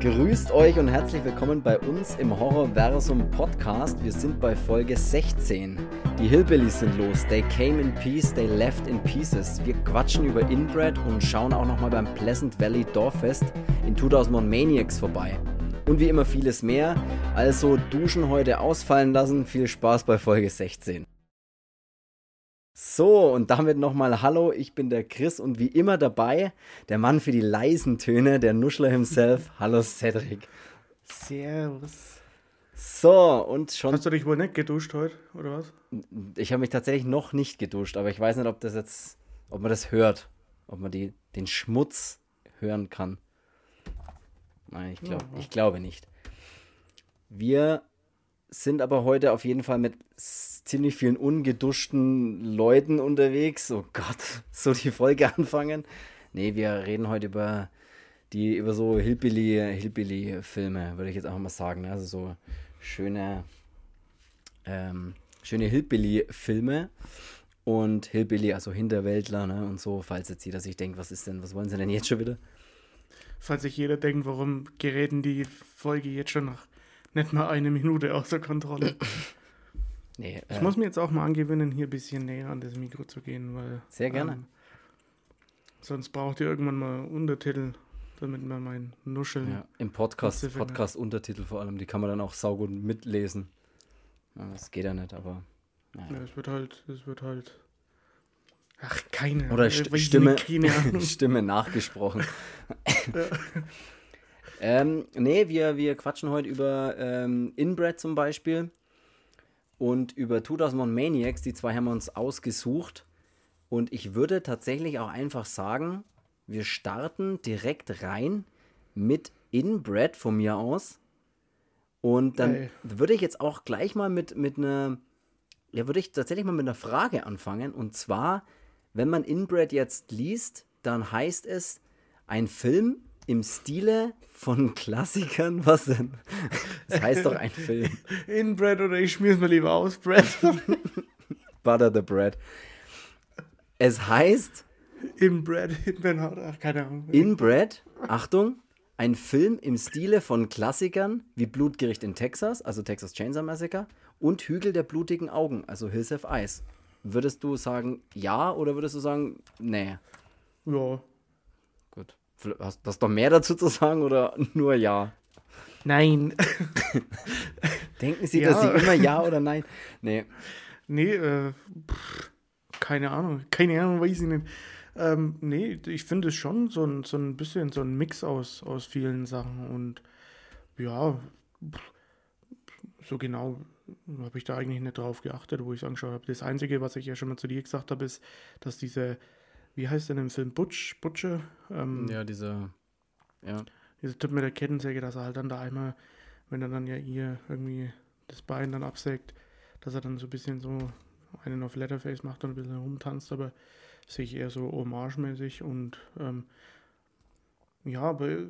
Grüßt euch und herzlich willkommen bei uns im Horrorversum Podcast. Wir sind bei Folge 16. Die Hillbillies sind los. They came in peace, they left in pieces. Wir quatschen über Inbred und schauen auch nochmal beim Pleasant Valley Dorffest in 2001 Maniacs vorbei. Und wie immer vieles mehr. Also Duschen heute ausfallen lassen. Viel Spaß bei Folge 16. So, und damit nochmal Hallo, ich bin der Chris und wie immer dabei der Mann für die leisen Töne, der Nuschler himself. Hallo Cedric. Servus. So, und schon. Hast du dich wohl nicht geduscht heute, oder was? Ich habe mich tatsächlich noch nicht geduscht, aber ich weiß nicht, ob das jetzt, ob man das hört. Ob man die, den Schmutz hören kann. Nein, ich, glaub, ja. ich glaube nicht. Wir sind aber heute auf jeden Fall mit ziemlich vielen ungeduschten Leuten unterwegs. Oh Gott, so die Folge anfangen. Nee, wir reden heute über die, über so Hillbilly, Hillbilly-Filme, würde ich jetzt einfach mal sagen. Ne? Also so schöne, ähm, schöne Hillbilly-Filme. Und Hillbilly, also Hinterwäldler, ne? Und so, falls jetzt jeder sich denkt, was ist denn, was wollen sie denn jetzt schon wieder? Falls sich jeder denkt, warum geräten die Folge jetzt schon nach nicht mal eine Minute außer Kontrolle. Nee, ich äh, muss mir jetzt auch mal angewöhnen, hier ein bisschen näher an das Mikro zu gehen, weil. Sehr gerne. Ähm, sonst braucht ihr irgendwann mal Untertitel, damit man mein Nuscheln. Ja, Im Podcast, Podcast Untertitel vor allem, die kann man dann auch saugut mitlesen. Ja, das geht ja nicht, aber. Naja. Ja, es wird halt, es wird halt. Ach, keine Oder St Stimme, Stimme nachgesprochen. ja. Ähm, nee, wir, wir quatschen heute über ähm, Inbred zum Beispiel und über 2001 Maniacs. Die zwei haben wir uns ausgesucht. Und ich würde tatsächlich auch einfach sagen, wir starten direkt rein mit Inbred von mir aus. Und dann hey. würde ich jetzt auch gleich mal mit, mit einer, ja, würde ich tatsächlich mal mit einer Frage anfangen. Und zwar, wenn man Inbred jetzt liest, dann heißt es, ein Film im Stile von Klassikern. Was denn? Das heißt doch ein Film. Inbred oder ich schmier's mir lieber aus, Bread. Butter the Bread. Es heißt. Inbred, Inbred, ach, keine Ahnung. Inbred, Achtung, ein Film im Stile von Klassikern wie Blutgericht in Texas, also Texas Chainsaw Massacre, und Hügel der blutigen Augen, also Hills of Ice. Würdest du sagen ja oder würdest du sagen nee? Ja. Hast du noch mehr dazu zu sagen oder nur ja? Nein. Denken Sie, ja. dass Sie immer ja oder nein? Nee. Nee, äh, pff, keine Ahnung. Keine Ahnung, weiß ich nicht. Ähm, nee, ich finde es schon so ein, so ein bisschen so ein Mix aus, aus vielen Sachen und ja, so genau habe ich da eigentlich nicht drauf geachtet, wo ich es angeschaut habe. Das Einzige, was ich ja schon mal zu dir gesagt habe, ist, dass diese wie heißt denn im Film Butch, Butcher? Ähm, ja, dieser, ja. Dieser Typ mit der Kettensäge, dass er halt dann da einmal, wenn er dann ja ihr irgendwie das Bein dann absägt, dass er dann so ein bisschen so einen auf Letterface macht und ein bisschen rumtanzt, aber sehe ich eher so hommage-mäßig und ähm, ja, aber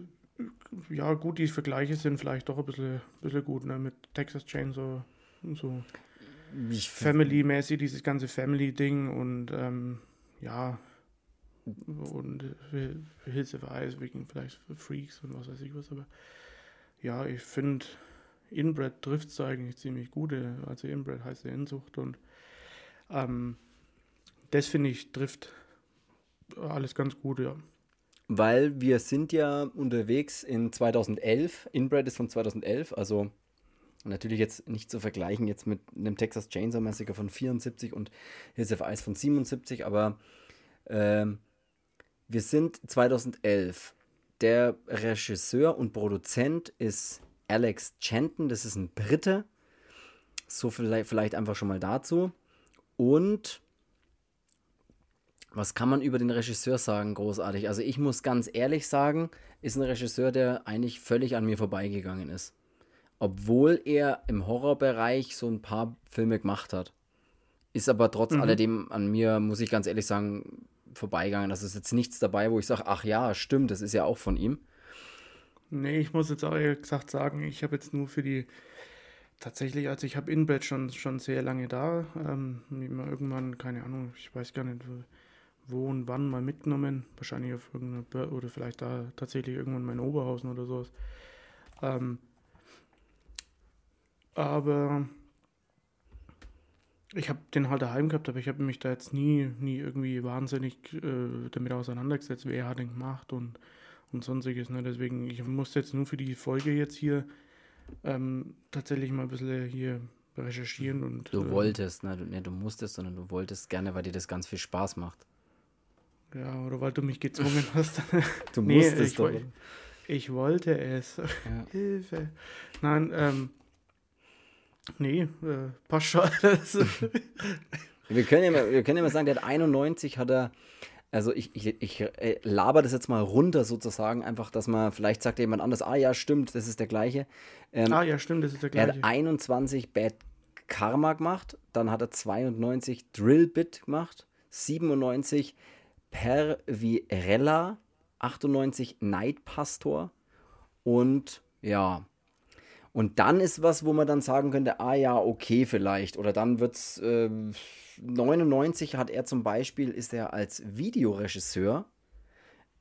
ja, gut, die Vergleiche sind vielleicht doch ein bisschen, bisschen gut, ne, mit Texas Chainsaw so Family-mäßig, dieses ganze Family-Ding und ähm, ja, und für, für Hilfsweise wegen vielleicht Freaks und was weiß ich was, aber ja, ich finde, Inbred trifft es eigentlich ziemlich gut. Also Inbred heißt ja Inzucht und ähm, das finde ich trifft alles ganz gut, ja. Weil wir sind ja unterwegs in 2011. Inbred ist von 2011, also natürlich jetzt nicht zu vergleichen jetzt mit einem Texas Chainsaw Massacre von 74 und Hills of Ice von 77, aber ähm, wir sind 2011. Der Regisseur und Produzent ist Alex Chanton, das ist ein Brite. So vielleicht, vielleicht einfach schon mal dazu. Und was kann man über den Regisseur sagen, großartig? Also ich muss ganz ehrlich sagen, ist ein Regisseur, der eigentlich völlig an mir vorbeigegangen ist. Obwohl er im Horrorbereich so ein paar Filme gemacht hat. Ist aber trotz mhm. alledem an mir, muss ich ganz ehrlich sagen, vorbeigegangen. Das ist jetzt nichts dabei, wo ich sage, ach ja, stimmt, das ist ja auch von ihm. Nee, ich muss jetzt auch ehrlich gesagt sagen, ich habe jetzt nur für die, tatsächlich, also ich habe Inbed schon, schon sehr lange da, ähm, irgendwann, keine Ahnung, ich weiß gar nicht, wo und wann mal mitgenommen, wahrscheinlich auf irgendeiner, oder vielleicht da tatsächlich irgendwann mein Oberhausen oder sowas. Ähm, aber ich habe den halt daheim gehabt, aber ich habe mich da jetzt nie, nie irgendwie wahnsinnig äh, damit auseinandergesetzt, wer hat den gemacht und, und sonstiges. Ne? Deswegen, ich musste jetzt nur für die Folge jetzt hier ähm, tatsächlich mal ein bisschen hier recherchieren und. Du äh, wolltest, ne? Du, ne? du musstest, sondern du wolltest gerne, weil dir das ganz viel Spaß macht. Ja, oder weil du mich gezwungen hast. du nee, musstest ich, doch. Ich, ich wollte es. Ja. Hilfe. Nein, ähm, Nee, äh, passt schon alles. wir, können ja mal, wir können ja mal sagen, der hat 91 hat er, also ich, ich, ich äh, laber das jetzt mal runter sozusagen, einfach, dass man, vielleicht sagt jemand anders, ah ja, stimmt, das ist der gleiche. Ähm, ah ja, stimmt, das ist der gleiche. Er hat 21 Bad Karma gemacht, dann hat er 92 Drillbit gemacht, 97 Pervirella, 98 Night Pastor und ja, und dann ist was, wo man dann sagen könnte, ah ja, okay, vielleicht. Oder dann wird es, äh, 99 hat er zum Beispiel, ist er als Videoregisseur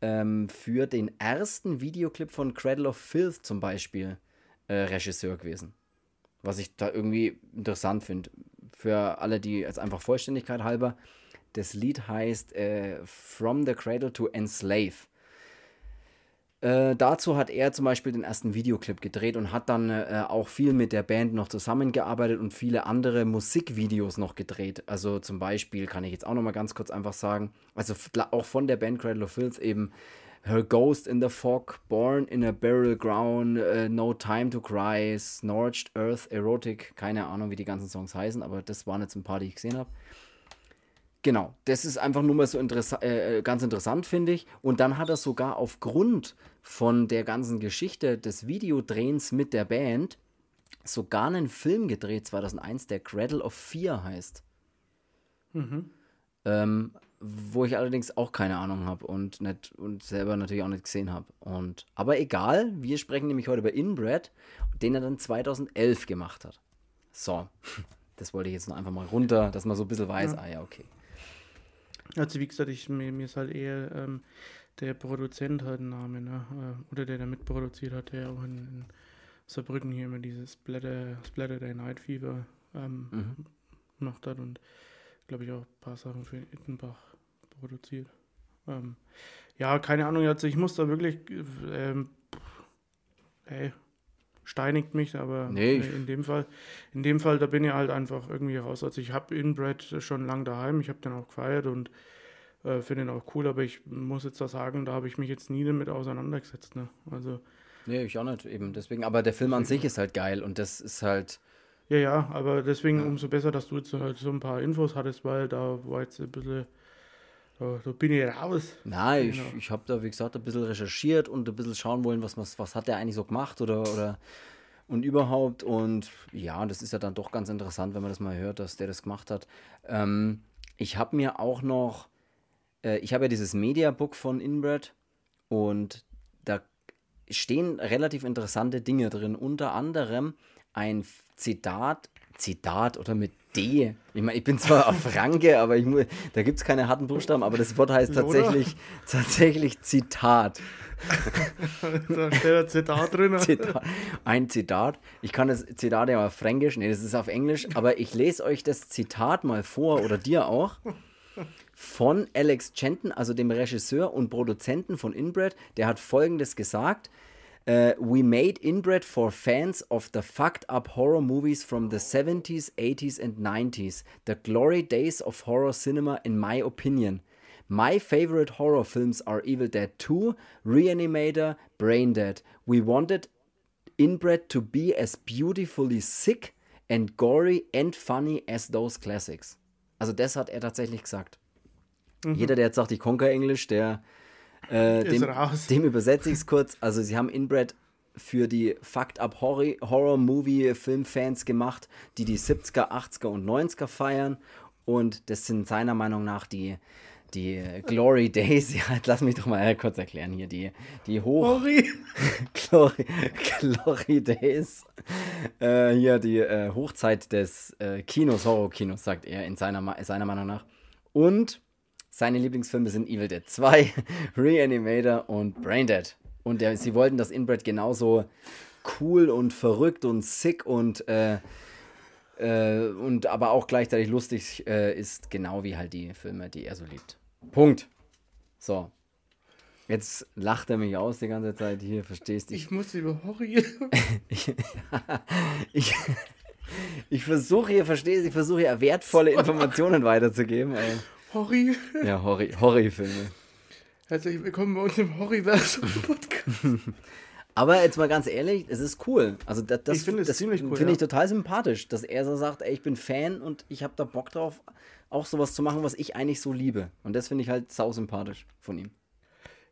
ähm, für den ersten Videoclip von Cradle of Filth zum Beispiel äh, Regisseur gewesen. Was ich da irgendwie interessant finde. Für alle, die jetzt einfach Vollständigkeit halber, das Lied heißt äh, From the Cradle to Enslave. Äh, dazu hat er zum Beispiel den ersten Videoclip gedreht und hat dann äh, auch viel mit der Band noch zusammengearbeitet und viele andere Musikvideos noch gedreht. Also zum Beispiel kann ich jetzt auch noch mal ganz kurz einfach sagen, also auch von der Band Cradle of Filth eben Her Ghost in the Fog, Born in a Burial Ground, uh, No Time to Cry, Snorched Earth, Erotic, keine Ahnung, wie die ganzen Songs heißen, aber das waren jetzt ein paar, die ich gesehen habe. Genau, das ist einfach nur mal so interessa äh, äh, ganz interessant, finde ich. Und dann hat er sogar aufgrund von der ganzen Geschichte des Videodrehens mit der Band sogar einen Film gedreht, 2001, der Cradle of Fear heißt. Mhm. Ähm, wo ich allerdings auch keine Ahnung habe und, und selber natürlich auch nicht gesehen habe. aber egal, wir sprechen nämlich heute über Inbred, den er dann 2011 gemacht hat. So, das wollte ich jetzt noch einfach mal runter, dass man so ein bisschen weiß, ja. ah ja, okay. Also wie gesagt, ich, mir, mir ist halt eher ähm, der Produzent halt ein Name, ne? Äh, oder der da mitproduziert hat, der auch in, in Saarbrücken hier immer dieses Splatter, Splatter Day Night Fever ähm, mhm. gemacht hat und glaube ich auch ein paar Sachen für Ittenbach produziert. Ähm, ja, keine Ahnung, also ich muss da wirklich, ähm, ey, steinigt mich, aber nee, in dem Fall, in dem Fall, da bin ich halt einfach irgendwie raus. Also ich habe Inbred schon lange daheim, ich habe den auch gefeiert und äh, finde den auch cool, aber ich muss jetzt da sagen, da habe ich mich jetzt nie damit auseinandergesetzt. Ne? Also, nee, ich auch nicht eben. Deswegen, aber der Film an sich ist halt geil und das ist halt. Ja, ja, aber deswegen ja. umso besser, dass du jetzt halt so ein paar Infos hattest, weil da war jetzt ein bisschen da, da, bin ich raus. Nein, genau. ich, ich habe da, wie gesagt, ein bisschen recherchiert und ein bisschen schauen wollen, was, was, was hat der eigentlich so gemacht oder, oder und überhaupt. Und ja, das ist ja dann doch ganz interessant, wenn man das mal hört, dass der das gemacht hat. Ähm, ich habe mir auch noch, äh, ich habe ja dieses Mediabook von Inbred und da stehen relativ interessante Dinge drin. Unter anderem ein Zitat, Zitat oder mit D. Ich meine, ich bin zwar auf Franke, aber ich, da gibt es keine harten Buchstaben, aber das Wort heißt tatsächlich, tatsächlich Zitat. da steht ein Zitat drin. Zitat. Ein Zitat. Ich kann das Zitat ja auf Fränkisch, nee, das ist auf Englisch, aber ich lese euch das Zitat mal vor oder dir auch. Von Alex Chenton, also dem Regisseur und Produzenten von Inbred, der hat folgendes gesagt: Uh, we made Inbred for fans of the fucked up horror movies from the 70s, 80s, and 90s. The glory days of horror cinema, in my opinion. My favorite horror films are Evil Dead 2, Reanimator, Brain Dead. We wanted Inbred to be as beautifully sick and gory and funny as those classics. Also, das hat er tatsächlich gesagt. Mhm. Jeder, der jetzt sagt, ich konker Englisch, der äh, dem, dem übersetze ich es kurz. Also, sie haben Inbred für die Fucked Up Horror-Movie-Filmfans gemacht, die die 70er, 80er und 90er feiern. Und das sind seiner Meinung nach die, die Glory Days. Ja, lass mich doch mal kurz erklären hier. Die, die Hoch. Glory, Glory Days. Äh, hier die äh, Hochzeit des äh, Kinos, Horror-Kinos, sagt er in seiner, seiner Meinung nach. Und seine Lieblingsfilme sind Evil Dead 2, Reanimator und Braindead. Und der, sie wollten, dass Inbred genauso cool und verrückt und sick und äh, äh, und aber auch gleichzeitig lustig äh, ist, genau wie halt die Filme, die er so liebt. Punkt. So. Jetzt lacht er mich aus die ganze Zeit hier, verstehst du? Ich, muss über Horror. ich, ich, ich versuche hier, verstehst du, ich versuche hier wertvolle Informationen weiterzugeben. Ey. Horri. Ja, Horri, Horri-Filme. Herzlich willkommen bei uns im Horriversum-Podcast. Aber jetzt mal ganz ehrlich, es ist cool. Also das, das finde ziemlich cool. Finde ja. ich total sympathisch, dass er so sagt, ey, ich bin Fan und ich habe da Bock drauf, auch sowas zu machen, was ich eigentlich so liebe. Und das finde ich halt sau sympathisch von ihm.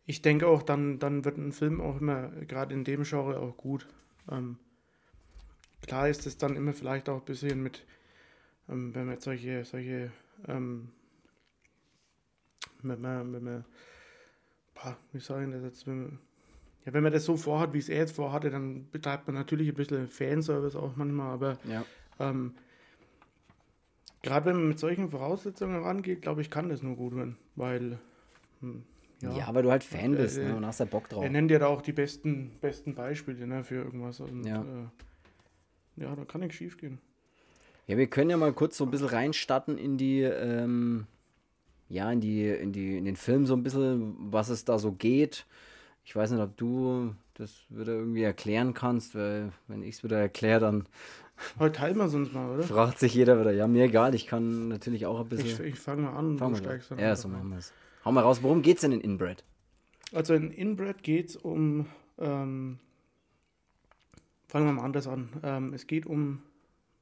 Ich denke auch, dann, dann wird ein Film auch immer, gerade in dem Genre, auch gut. Ähm, klar ist es dann immer vielleicht auch ein bisschen mit, ähm, wenn man jetzt solche, solche, ähm, wenn man, wenn man, boah, wie sagen das jetzt, wenn man, ja, wenn man das so vorhat, wie es er jetzt vorhatte, dann betreibt man natürlich ein bisschen Fanservice auch manchmal, aber ja. ähm, gerade wenn man mit solchen Voraussetzungen rangeht, glaube ich, kann das nur gut werden, weil hm, ja, ja, weil du halt Fan äh, bist ne, und hast da Bock drauf. Er nennt ja da auch die besten, besten Beispiele ne, für irgendwas. Und, ja. Äh, ja, da kann nichts schief gehen. Ja, wir können ja mal kurz so ein bisschen reinstatten in die, ähm, ja, in die, in die, in den Film so ein bisschen, was es da so geht. Ich weiß nicht, ob du das wieder irgendwie erklären kannst, weil wenn ich es wieder erkläre, dann Heute teilen wir es uns mal, oder? Fragt sich jeder wieder. Ja, mir egal, ich kann natürlich auch ein bisschen. Ich, ich fange mal an, fang du steigst dann. Ja, so machen wir es. Hau mal raus, worum geht es denn in Inbred? Also in Inbred geht es um. Ähm, fangen wir mal anders an. Ähm, es geht um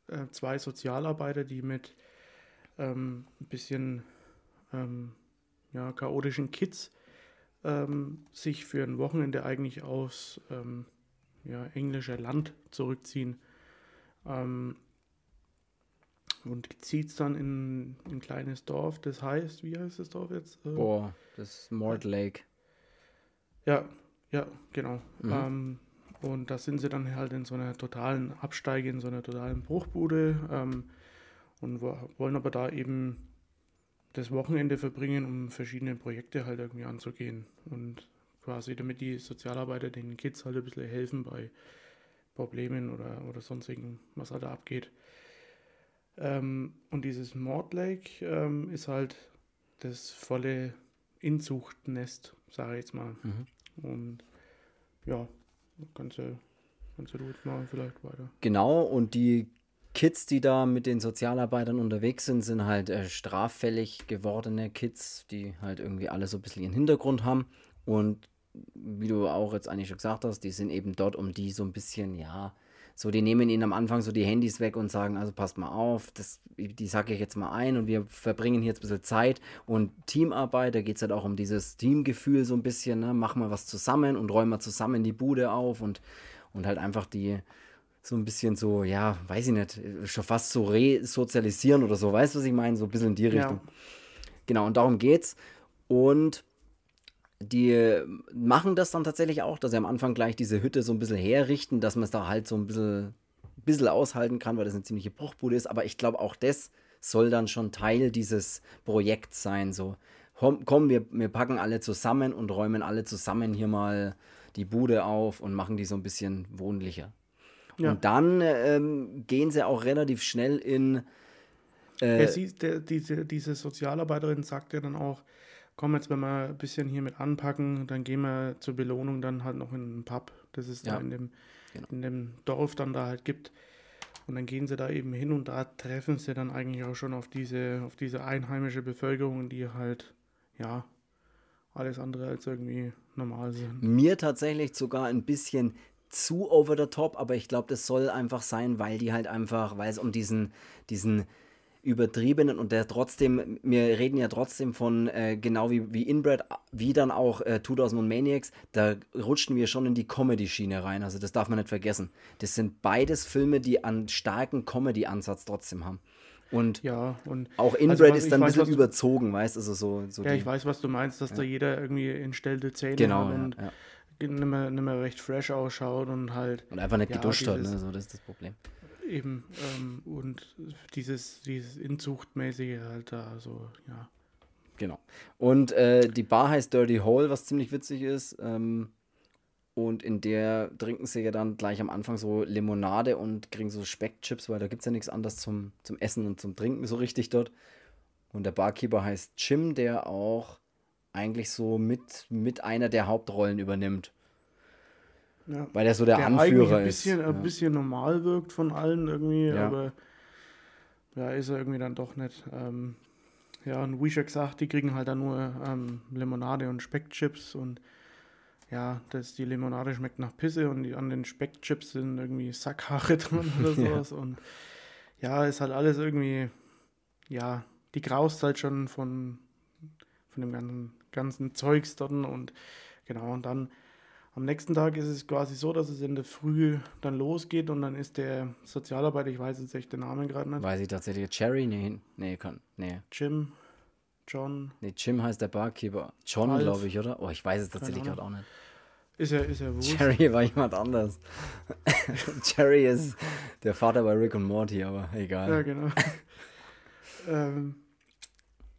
äh, zwei Sozialarbeiter, die mit ähm, ein bisschen ähm, ja, chaotischen Kids ähm, sich für ein Wochenende eigentlich aus ähm, ja, englischer Land zurückziehen. Ähm, und zieht es dann in ein kleines Dorf, das heißt, wie heißt das Dorf jetzt? Äh, Boah, das ist Mord Lake. Ja, ja, genau. Mhm. Ähm, und da sind sie dann halt in so einer totalen Absteige, in so einer totalen Bruchbude ähm, und wollen aber da eben das Wochenende verbringen, um verschiedene Projekte halt irgendwie anzugehen. Und quasi damit die Sozialarbeiter den Kids halt ein bisschen helfen bei Problemen oder, oder sonstigen, was halt da abgeht. Ähm, und dieses Mordlake ähm, ist halt das volle Inzuchtnest, sage ich jetzt mal. Mhm. Und ja, kannst du, kannst du jetzt mal vielleicht weiter. Genau, und die Kids, die da mit den Sozialarbeitern unterwegs sind, sind halt äh, straffällig gewordene Kids, die halt irgendwie alle so ein bisschen ihren Hintergrund haben. Und wie du auch jetzt eigentlich schon gesagt hast, die sind eben dort, um die so ein bisschen, ja, so, die nehmen ihnen am Anfang so die Handys weg und sagen, also passt mal auf, das, die sage ich jetzt mal ein und wir verbringen hier jetzt ein bisschen Zeit und Teamarbeit, da geht es halt auch um dieses Teamgefühl so ein bisschen, ne? machen wir was zusammen und räumen wir zusammen die Bude auf und, und halt einfach die, so ein bisschen so, ja, weiß ich nicht, schon fast so resozialisieren oder so, weißt du, was ich meine? So ein bisschen in die Richtung. Ja. Genau, und darum geht's. Und die machen das dann tatsächlich auch, dass sie am Anfang gleich diese Hütte so ein bisschen herrichten, dass man es da halt so ein bisschen, bisschen aushalten kann, weil das eine ziemliche Bruchbude ist. Aber ich glaube, auch das soll dann schon Teil dieses Projekts sein. So, komm, wir, wir packen alle zusammen und räumen alle zusammen hier mal die Bude auf und machen die so ein bisschen wohnlicher. Ja. Und dann ähm, gehen sie auch relativ schnell in. Äh, sie, der, diese, diese Sozialarbeiterin sagt ja dann auch, komm, jetzt wenn wir ein bisschen hier mit anpacken, dann gehen wir zur Belohnung dann halt noch in einen Pub, das es ja. da in dem, genau. in dem Dorf dann da halt gibt. Und dann gehen sie da eben hin und da treffen sie dann eigentlich auch schon auf diese, auf diese einheimische Bevölkerung, die halt, ja, alles andere als irgendwie normal sind. Mir tatsächlich sogar ein bisschen zu over the top, aber ich glaube, das soll einfach sein, weil die halt einfach, weil es um diesen, diesen übertriebenen und der trotzdem, wir reden ja trotzdem von, äh, genau wie, wie Inbred, wie dann auch äh, 2000 Maniacs, da rutschen wir schon in die Comedy-Schiene rein, also das darf man nicht vergessen. Das sind beides Filme, die einen starken Comedy-Ansatz trotzdem haben. Und, ja, und auch Inbred also, ist dann weiß, ein bisschen überzogen, weißt du, also so, so Ja, die, ich weiß, was du meinst, dass ja. da jeder irgendwie entstellte Zähne genau, hat und ja, ja. Nicht, mehr, nicht mehr recht fresh ausschaut und halt. Und einfach nicht geduscht hat, ne? so, das ist das Problem. Eben, ähm, und dieses, dieses Inzuchtmäßige halt da, so, ja. Genau. Und äh, die Bar heißt Dirty Hole, was ziemlich witzig ist. Ähm, Und in der trinken sie ja dann gleich am Anfang so Limonade und kriegen so Speckchips, weil da gibt es ja nichts anderes zum, zum Essen und zum Trinken so richtig dort. Und der Barkeeper heißt Jim, der auch eigentlich so mit, mit einer der Hauptrollen übernimmt. Ja. Weil er so der, der Anführer ein bisschen, ist. Ein ja. bisschen normal wirkt von allen irgendwie, ja. aber ja, ist er irgendwie dann doch nicht. Ähm, ja, und wie schon gesagt, die kriegen halt dann nur ähm, Limonade und Speckchips und ja, das, die Limonade schmeckt nach Pisse und die, an den Speckchips sind irgendwie Sackhaare drin oder sowas. ja. Und ja, ist halt alles irgendwie, ja, die graust halt schon von, von dem ganzen, ganzen Zeugs dort und genau, und dann am nächsten Tag ist es quasi so, dass es in der Früh dann losgeht und dann ist der Sozialarbeiter, ich weiß jetzt echt den Namen gerade nicht. Weiß ich tatsächlich. Cherry? Nee, nee, kann, nee. Jim, John. Nee, Jim heißt der Barkeeper. John, glaube ich, oder? Oh, ich weiß es tatsächlich gerade auch nicht. Ist er, ist er wurscht. Cherry war jemand anders. Cherry ist der Vater bei Rick und Morty, aber egal. Ja, genau. ähm,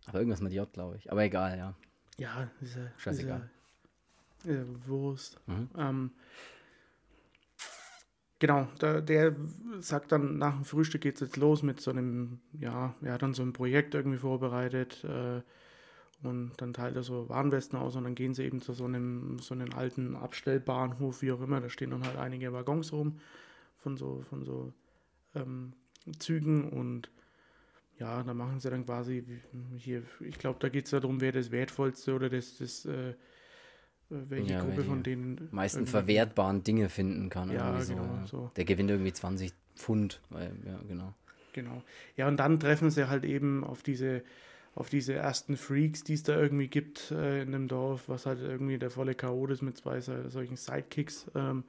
aber irgendwas mit J, glaube ich. Aber egal, ja. Ja, er. Scheißegal. Er, ist er Wurst. Mhm. Ähm, genau, da, der sagt dann, nach dem Frühstück geht es jetzt los mit so einem, ja, er hat dann so ein Projekt irgendwie vorbereitet äh, und dann teilt er so Warnwesten aus und dann gehen sie eben zu so einem, so einem alten Abstellbahnhof, wie auch immer, da stehen dann halt einige Waggons rum von so, von so ähm, Zügen und ja, da machen sie dann quasi hier, ich glaube, da geht es darum, wer das Wertvollste oder das, das äh, welche ja, Gruppe von denen meisten verwertbaren Dinge finden kann. Ja, so, genau. So. Der gewinnt irgendwie 20 Pfund, weil, ja, genau. Genau. Ja, und dann treffen sie halt eben auf diese, auf diese ersten Freaks, die es da irgendwie gibt äh, in dem Dorf, was halt irgendwie der volle Chaot ist mit zwei solchen Sidekicks. Ähm,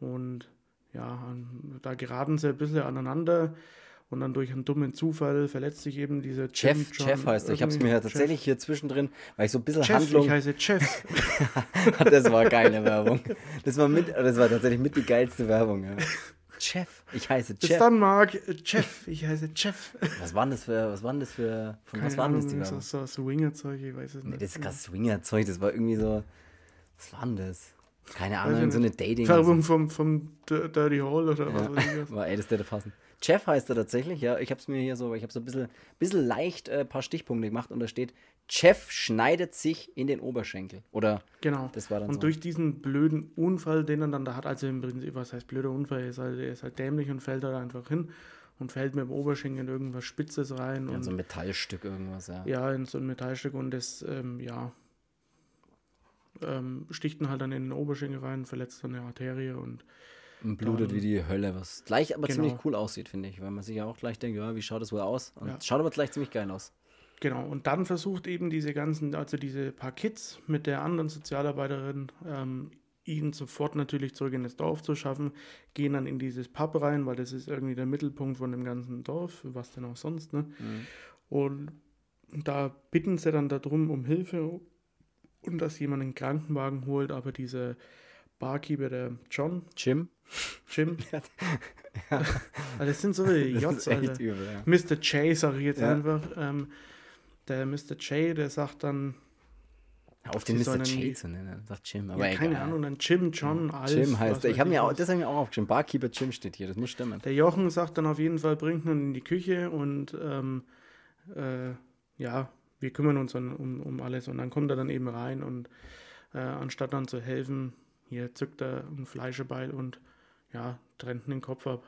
und ja, da geraten sie ein bisschen aneinander. Und dann durch einen dummen Zufall verletzt sich eben dieser Jeff. John Jeff heißt er. Ich habe es mir ja tatsächlich Jeff. hier zwischendrin, weil ich so ein bisschen Jeff, Handlung. Ich heiße Jeff. das war geile Werbung. Das war mit, das war tatsächlich mit die geilste Werbung. Ja. Jeff, ich heiße Jeff. Bis dann, Mark. Jeff, ich heiße Jeff. Was waren das für, was waren das für, von Keine was waren das die Werbung? So, so Swinger-Zeug, ich weiß es nicht. Nee, das ist kein Swinger-Zeug, das war irgendwie so, was war denn das? Keine Ahnung, so eine Dating. Werbung vom, vom Dirty Hall oder ja, was weiß ich was. War, ey, das hätte passen. Jeff heißt er tatsächlich, ja. Ich habe es mir hier so, ich habe so ein bisschen, bisschen leicht ein äh, paar Stichpunkte gemacht und da steht, Jeff schneidet sich in den Oberschenkel. Oder genau. Das war dann und so. durch diesen blöden Unfall, den er dann da hat, also im Prinzip, was heißt blöder Unfall, er ist halt, er ist halt dämlich und fällt da einfach hin und fällt mit dem Oberschenkel in irgendwas Spitzes rein. Ja, und, so ein Metallstück irgendwas, ja. Ja, in so ein Metallstück und das, ähm, ja, ähm, sticht ihn halt dann in den Oberschenkel rein, verletzt dann eine Arterie und und blutet wie die Hölle, was gleich aber genau. ziemlich cool aussieht, finde ich, weil man sich ja auch gleich denkt, ja, wie schaut das wohl aus? Und ja. schaut aber gleich ziemlich geil aus. Genau, und dann versucht eben diese ganzen, also diese paar Kids mit der anderen Sozialarbeiterin, ähm, ihn sofort natürlich zurück in das Dorf zu schaffen, gehen dann in dieses Pub rein, weil das ist irgendwie der Mittelpunkt von dem ganzen Dorf, was denn auch sonst, ne? Mhm. Und da bitten sie dann darum um Hilfe und dass jemand einen Krankenwagen holt, aber dieser Barkeeper, der John. Jim. Jim. ja. Also das sind so viele J's, Alter. Übel, ja. Mr. J, sage ich jetzt ja. einfach. Ähm, der Mr. J, der sagt dann. Auf den Mr. J zu nennen, sagt Jim. Aber ja, keine Ahnung, dann Jim, John, alles. Jim heißt der. Ich habe mir auch, das habe ich mir auch aufgeschrieben. Barkeeper Jim steht hier, das muss stimmen. Der Jochen sagt dann auf jeden Fall, bringt ihn in die Küche und ähm, äh, ja, wir kümmern uns um, um, um alles. Und dann kommt er dann eben rein und äh, anstatt dann zu helfen, hier zückt er ein Fleischebeil und ja, trennt den Kopf ab.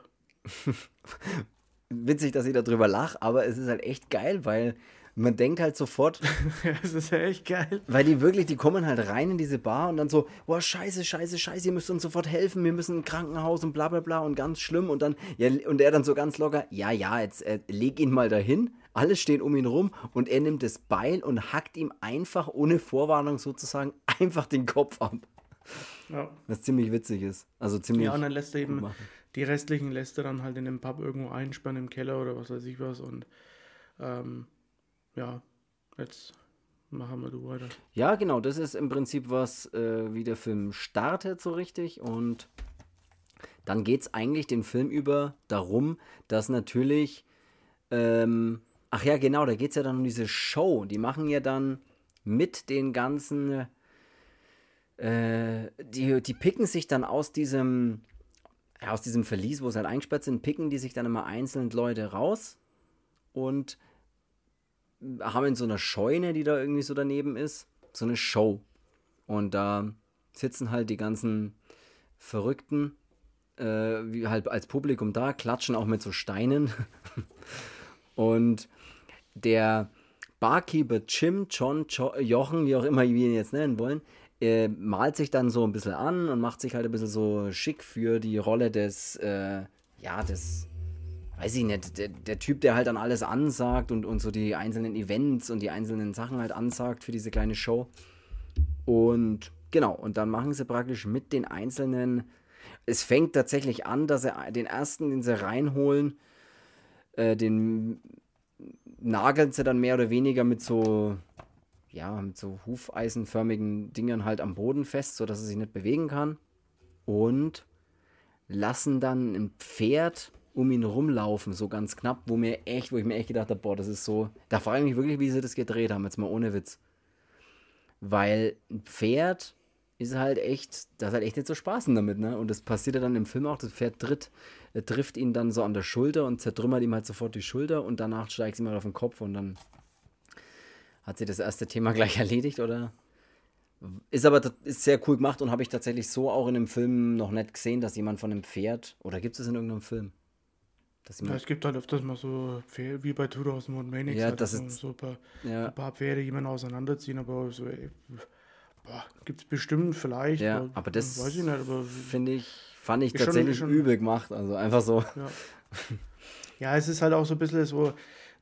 Witzig, dass ich darüber lache, aber es ist halt echt geil, weil man denkt halt sofort. es ist ja echt geil. Weil die wirklich, die kommen halt rein in diese Bar und dann so, boah, scheiße, scheiße, scheiße, ihr müsst uns sofort helfen, wir müssen ein Krankenhaus und bla bla bla und ganz schlimm. Und dann, ja, und er dann so ganz locker, ja, ja, jetzt äh, leg ihn mal dahin. Alle stehen um ihn rum und er nimmt das Beil und hackt ihm einfach ohne Vorwarnung sozusagen einfach den Kopf ab. Ja. Was ziemlich witzig ist. Also ziemlich. Ja, und dann lässt er eben machen. die restlichen lässt er dann halt in dem Pub irgendwo einsperren im Keller oder was weiß ich was. Und ähm, ja, jetzt machen wir du weiter. Ja, genau, das ist im Prinzip was, äh, wie der Film startet so richtig. Und dann geht es eigentlich den Film über darum, dass natürlich. Ähm, ach ja, genau, da geht es ja dann um diese Show. Die machen ja dann mit den ganzen äh, die, die picken sich dann aus diesem, ja, aus diesem Verlies, wo sie halt eingesperrt sind, picken die sich dann immer einzeln Leute raus und haben in so einer Scheune, die da irgendwie so daneben ist, so eine Show. Und da sitzen halt die ganzen Verrückten, äh, wie halt als Publikum da, klatschen auch mit so Steinen. und der Barkeeper Jim, John, Jochen, wie auch immer wir ihn jetzt nennen wollen, äh, malt sich dann so ein bisschen an und macht sich halt ein bisschen so schick für die Rolle des, äh, ja, des, weiß ich nicht, der, der, Typ, der halt dann alles ansagt und, und so die einzelnen Events und die einzelnen Sachen halt ansagt für diese kleine Show. Und genau, und dann machen sie praktisch mit den einzelnen. Es fängt tatsächlich an, dass sie den ersten, den sie reinholen, äh, den nageln sie dann mehr oder weniger mit so, ja, mit so hufeisenförmigen Dingern halt am Boden fest, sodass er sich nicht bewegen kann. Und lassen dann ein Pferd um ihn rumlaufen, so ganz knapp, wo mir echt, wo ich mir echt gedacht habe, boah, das ist so. Da frage ich mich wirklich, wie sie das gedreht haben, jetzt mal ohne Witz. Weil ein Pferd ist halt echt, das hat halt echt nicht so Spaßen damit, ne? Und das passiert ja dann im Film auch, das Pferd tritt, äh, trifft ihn dann so an der Schulter und zertrümmert ihm halt sofort die Schulter und danach steigt sie mal auf den Kopf und dann hat sie das erste Thema gleich erledigt, oder? Ist aber ist sehr cool gemacht und habe ich tatsächlich so auch in einem Film noch nicht gesehen, dass jemand von einem Pferd, oder gibt es in irgendeinem Film? ja, es gibt halt öfters mal so Pferde, wie bei 2001 Maniacs, ja, halt das ist, so ein paar, ja. ein paar Pferde, man auseinanderziehen, aber so, gibt es bestimmt vielleicht. Ja, aber, aber das weiß ich nicht, aber finde ich, fand ich tatsächlich schon, übel gemacht, also einfach so. Ja. ja, es ist halt auch so ein bisschen so,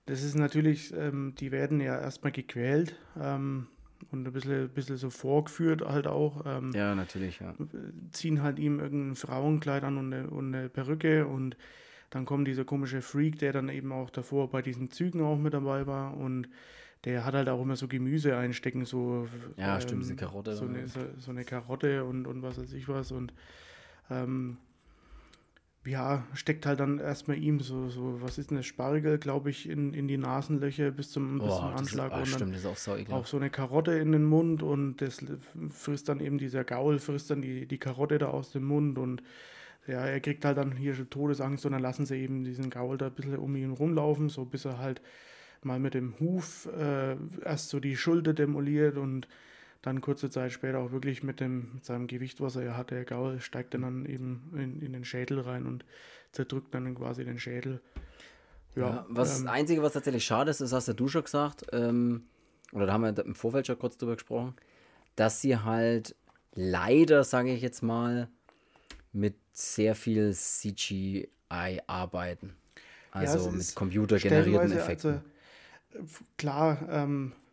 das ist natürlich, ähm, die werden ja erstmal gequält ähm, und ein bisschen, ein bisschen so vorgeführt halt auch. Ähm, ja, natürlich, ja. Ziehen halt ihm irgendein Frauenkleid an und eine, und eine Perücke und dann kommt dieser komische Freak, der dann eben auch davor bei diesen Zügen auch mit dabei war und der hat halt auch immer so Gemüse einstecken, so. Ja, ähm, stimmt, diese Karotte. So eine, so, so eine, Karotte und, und was weiß ich was und ähm, ja, steckt halt dann erstmal ihm so, so was ist denn das, Spargel, glaube ich, in, in die Nasenlöcher bis zum, bis zum Anschlag. Ist, ah, und stimmt, ist auch, so auch so eine Karotte in den Mund und das frisst dann eben dieser Gaul, frisst dann die, die Karotte da aus dem Mund und ja, er kriegt halt dann hier schon Todesangst und dann lassen sie eben diesen Gaul da ein bisschen um ihn rumlaufen, so bis er halt mal mit dem Huf äh, erst so die Schulter demoliert und dann kurze Zeit später auch wirklich mit, dem, mit seinem Gewicht, was er ja hat, der Gaul, steigt dann, dann eben in, in den Schädel rein und zerdrückt dann quasi den Schädel. Ja, ja was ähm, das Einzige, was tatsächlich schade ist, das hast du schon gesagt, ähm, oder da haben wir im Vorfeld schon kurz drüber gesprochen, dass sie halt leider, sage ich jetzt mal, mit sehr viel CGI arbeiten. Also ja, mit computergenerierten Effekten. Also, klar, ähm, äh,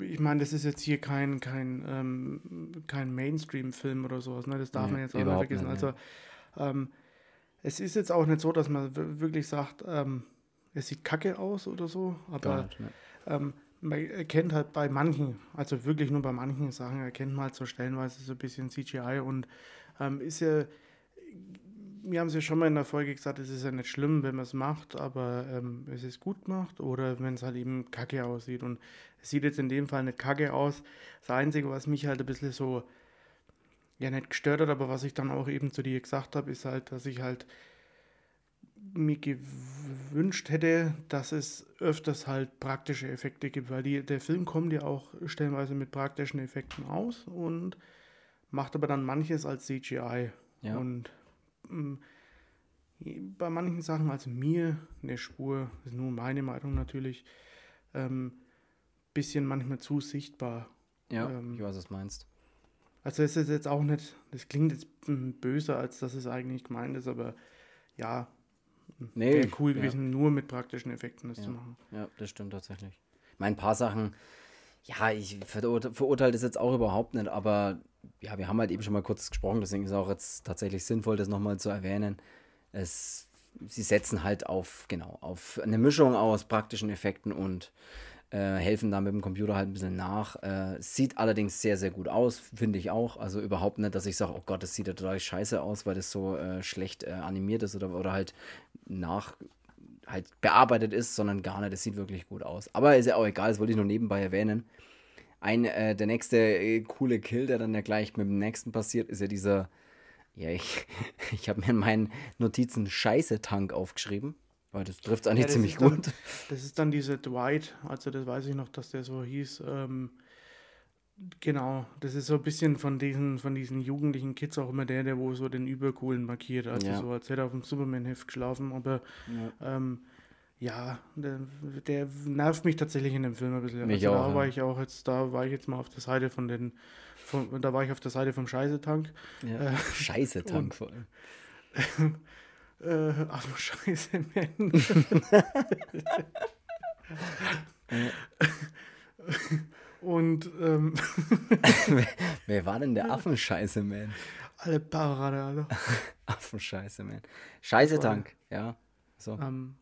ich meine, das ist jetzt hier kein, kein, ähm, kein Mainstream-Film oder sowas, ne? Das darf nee, man jetzt auch nicht vergessen. Nicht, also ähm, es ist jetzt auch nicht so, dass man wirklich sagt, ähm, es sieht kacke aus oder so, aber nicht, ne. man erkennt halt bei manchen, also wirklich nur bei manchen Sachen, erkennt man halt so stellenweise so ein bisschen CGI und ähm, ist ja, wir haben es ja schon mal in der Folge gesagt, es ist ja nicht schlimm, wenn man es macht, aber ähm, es ist gut gemacht oder wenn es halt eben kacke aussieht. Und es sieht jetzt in dem Fall nicht kacke aus. Das Einzige, was mich halt ein bisschen so, ja nicht gestört hat, aber was ich dann auch eben zu dir gesagt habe, ist halt, dass ich halt mir gewünscht hätte, dass es öfters halt praktische Effekte gibt, weil die, der Film kommt ja auch stellenweise mit praktischen Effekten aus und macht aber dann manches als CGI. Ja. Und bei manchen Sachen, also mir eine Spur, das ist nur meine Meinung natürlich, ähm, bisschen manchmal zu sichtbar. Ja, ähm, ich weiß, was du meinst. Also es ist jetzt auch nicht, das klingt jetzt böser, als dass es eigentlich gemeint ist, aber ja, nee, wäre cool gewesen, ja. nur mit praktischen Effekten das ja. zu machen. Ja, das stimmt tatsächlich. Ich meine, ein paar Sachen, ja, ich verurteile verurteil das jetzt auch überhaupt nicht, aber ja, wir haben halt eben schon mal kurz gesprochen, deswegen ist es auch jetzt tatsächlich sinnvoll, das nochmal zu erwähnen. Es, sie setzen halt auf, genau, auf eine Mischung aus praktischen Effekten und äh, helfen da mit dem Computer halt ein bisschen nach. Äh, sieht allerdings sehr, sehr gut aus, finde ich auch. Also überhaupt nicht, dass ich sage, oh Gott, das sieht ja total scheiße aus, weil das so äh, schlecht äh, animiert ist oder, oder halt nach halt bearbeitet ist, sondern gar nicht. Das sieht wirklich gut aus. Aber ist ja auch egal, das wollte ich nur nebenbei erwähnen. Ein, äh, der nächste äh, coole Kill, der dann ja gleich mit dem nächsten passiert, ist ja dieser, ja, ich, ich habe mir in meinen Notizen Scheiße-Tank aufgeschrieben. Weil das trifft eigentlich ja, ziemlich gut. Dann, das ist dann diese Dwight, also das weiß ich noch, dass der so hieß. Ähm, genau, das ist so ein bisschen von diesen, von diesen jugendlichen Kids auch immer der, der wo so den Übercoolen markiert. Also ja. so, als hätte er auf dem Superman-Heft geschlafen. Aber ja, ähm, ja der, der, nervt mich tatsächlich in dem Film ein bisschen. Mich also auch, da war ich auch jetzt, da war ich jetzt mal auf der Seite von den, von, da war ich auf der Seite vom Scheißetank. Ja, äh, Scheißetank vor allem. Äh, ach du Scheiße, man. Und ähm, wer, war denn der Affenscheiße, man? Alle Parade, alle. Affenscheiße, man. Scheiße-Tank, ja. So. Ähm,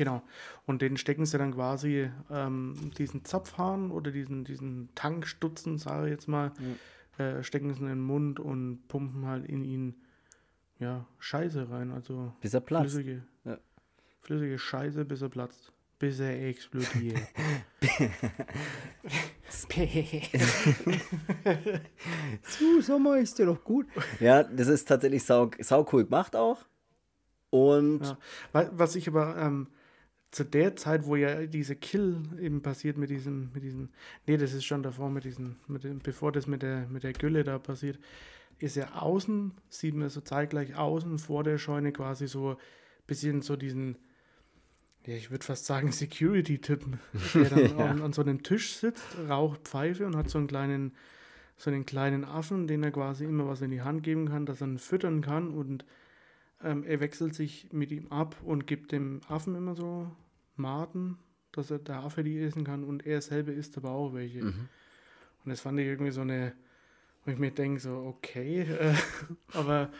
genau. Und den stecken sie dann quasi ähm, diesen Zapfhahn oder diesen, diesen Tankstutzen, sage ich jetzt mal, ja. äh, stecken sie in den Mund und pumpen halt in ihn ja, Scheiße rein. Also bis er platzt. Flüssige, ja. flüssige Scheiße, bis er platzt. Bis er explodiert. so, Sommer ist dir doch gut. Ja, das ist tatsächlich sau, sau cool gemacht auch. Und. Ja. Was ich aber ähm, zu der Zeit, wo ja diese Kill eben passiert mit diesem, mit diesem, nee, das ist schon davor mit diesem, mit dem, bevor das mit der, mit der Gülle da passiert, ist ja außen, sieht man so zeitgleich außen vor der Scheune quasi so ein bisschen so diesen, ja, ich würde fast sagen Security-Typen, der dann ja. an, an, so einem Tisch sitzt, raucht Pfeife und hat so einen kleinen, so einen kleinen Affen, den er quasi immer was in die Hand geben kann, dass er ihn füttern kann und ähm, er wechselt sich mit ihm ab und gibt dem Affen immer so Maten, dass er der Affe die essen kann und er selber isst aber auch welche. Mhm. Und das fand ich irgendwie so eine wo ich mir denke, so, okay. Äh, aber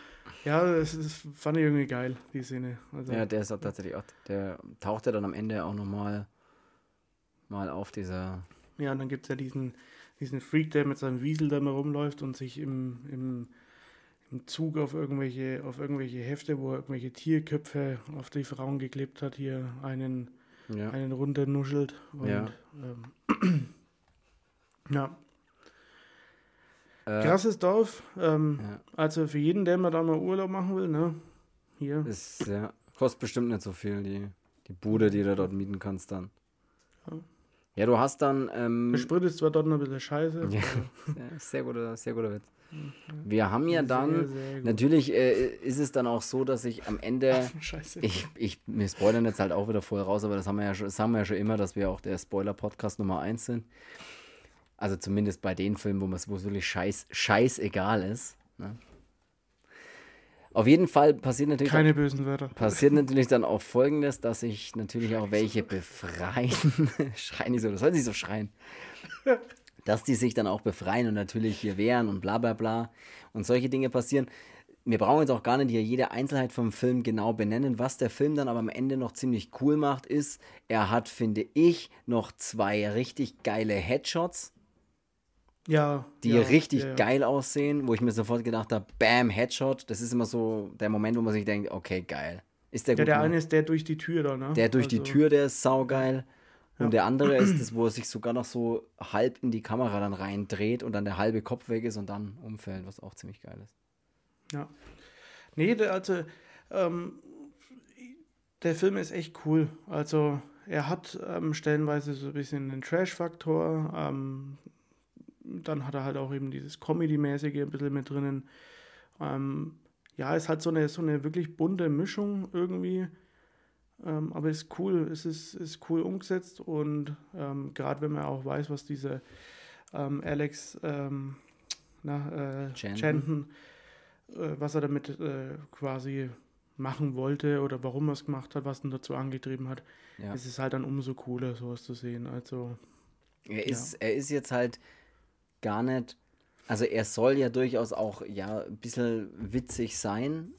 ja, das, das fand ich irgendwie geil, die Szene. Also, ja, der ist auch tatsächlich auch, der taucht ja dann am Ende auch nochmal mal auf dieser. Ja, und dann gibt es ja diesen, diesen Freak, der mit seinem Wiesel da mal rumläuft und sich im, im, im Zug auf irgendwelche, auf irgendwelche Hefte, wo er irgendwelche Tierköpfe auf die Frauen geklebt hat, hier einen, ja. einen runternuschelt. Und, ja. Ähm, ja, äh, Krasses Dorf. Ähm, ja. Also für jeden, der mal da mal Urlaub machen will, ne? Hier. Ist, ja, kostet bestimmt nicht so viel, die, die Bude, die du dort mieten kannst dann. Ja, ja du hast dann. Ähm, Der Sprit ist zwar dort noch ein bisschen scheiße. Ja, sehr guter, sehr guter Witz. Wir haben ja dann, sehr, sehr natürlich äh, ist es dann auch so, dass ich am Ende, Scheiße. ich, ich, wir spoilern jetzt halt auch wieder voll raus, aber das haben wir ja schon, das haben wir ja schon immer, dass wir auch der Spoiler-Podcast Nummer 1 sind. Also zumindest bei den Filmen, wo es wirklich scheiß, scheißegal ist. Ne? Auf jeden Fall passiert natürlich. Keine bösen Wörter. Passiert natürlich dann auch folgendes, dass ich natürlich auch welche befreien. schreien nicht so, das soll nicht so schreien. dass die sich dann auch befreien und natürlich hier wehren und bla bla bla. Und solche Dinge passieren. Wir brauchen jetzt auch gar nicht hier jede Einzelheit vom Film genau benennen. Was der Film dann aber am Ende noch ziemlich cool macht, ist, er hat, finde ich, noch zwei richtig geile Headshots ja. Die ja, richtig ja, geil aussehen, wo ich mir sofort gedacht habe, bam, Headshot. Das ist immer so der Moment, wo man sich denkt, okay, geil. Ist der gut? Ja, der eine ist der durch die Tür da, ne? Der durch also, die Tür, der ist saugeil. Und der andere ist das, wo er sich sogar noch so halb in die Kamera dann reindreht und dann der halbe Kopf weg ist und dann umfällt, was auch ziemlich geil ist. Ja. Nee, der, also, ähm, der Film ist echt cool. Also, er hat ähm, stellenweise so ein bisschen einen Trash-Faktor. Ähm, dann hat er halt auch eben dieses Comedy-mäßige ein bisschen mit drinnen. Ähm, ja, ist halt so eine, so eine wirklich bunte Mischung irgendwie. Ähm, aber ist cool, es ist, ist cool umgesetzt und ähm, gerade wenn man auch weiß, was diese ähm, Alex ähm, na, äh, Chanton, äh, was er damit äh, quasi machen wollte oder warum er es gemacht hat, was ihn dazu angetrieben hat, ja. es ist halt dann umso cooler, sowas zu sehen. Also er ist, ja. er ist jetzt halt gar nicht. Also er soll ja durchaus auch ja ein bisschen witzig sein.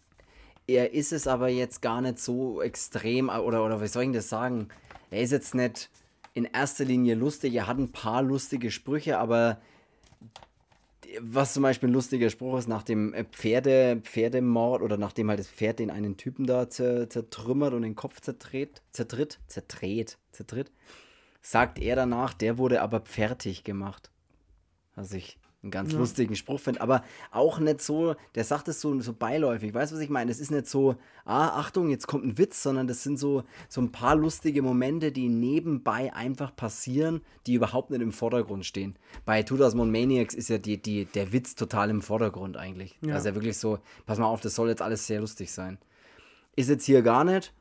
Er ist es aber jetzt gar nicht so extrem, oder, oder wie soll ich das sagen? Er ist jetzt nicht in erster Linie lustig. Er hat ein paar lustige Sprüche, aber was zum Beispiel ein lustiger Spruch ist, nach dem Pferde, Pferdemord oder nachdem halt das Pferd den einen Typen da zertrümmert und den Kopf zertritt, zertritt, zertritt, zertritt, sagt er danach, der wurde aber fertig gemacht. Was ich einen ganz ja. lustigen Spruch finde, aber auch nicht so, der sagt es so, so beiläufig, weißt du, was ich meine? Das ist nicht so, ah, Achtung, jetzt kommt ein Witz, sondern das sind so, so ein paar lustige Momente, die nebenbei einfach passieren, die überhaupt nicht im Vordergrund stehen. Bei 2000 Maniacs ist ja die, die, der Witz total im Vordergrund eigentlich. Ja. Also ja wirklich so, pass mal auf, das soll jetzt alles sehr lustig sein. Ist jetzt hier gar nicht,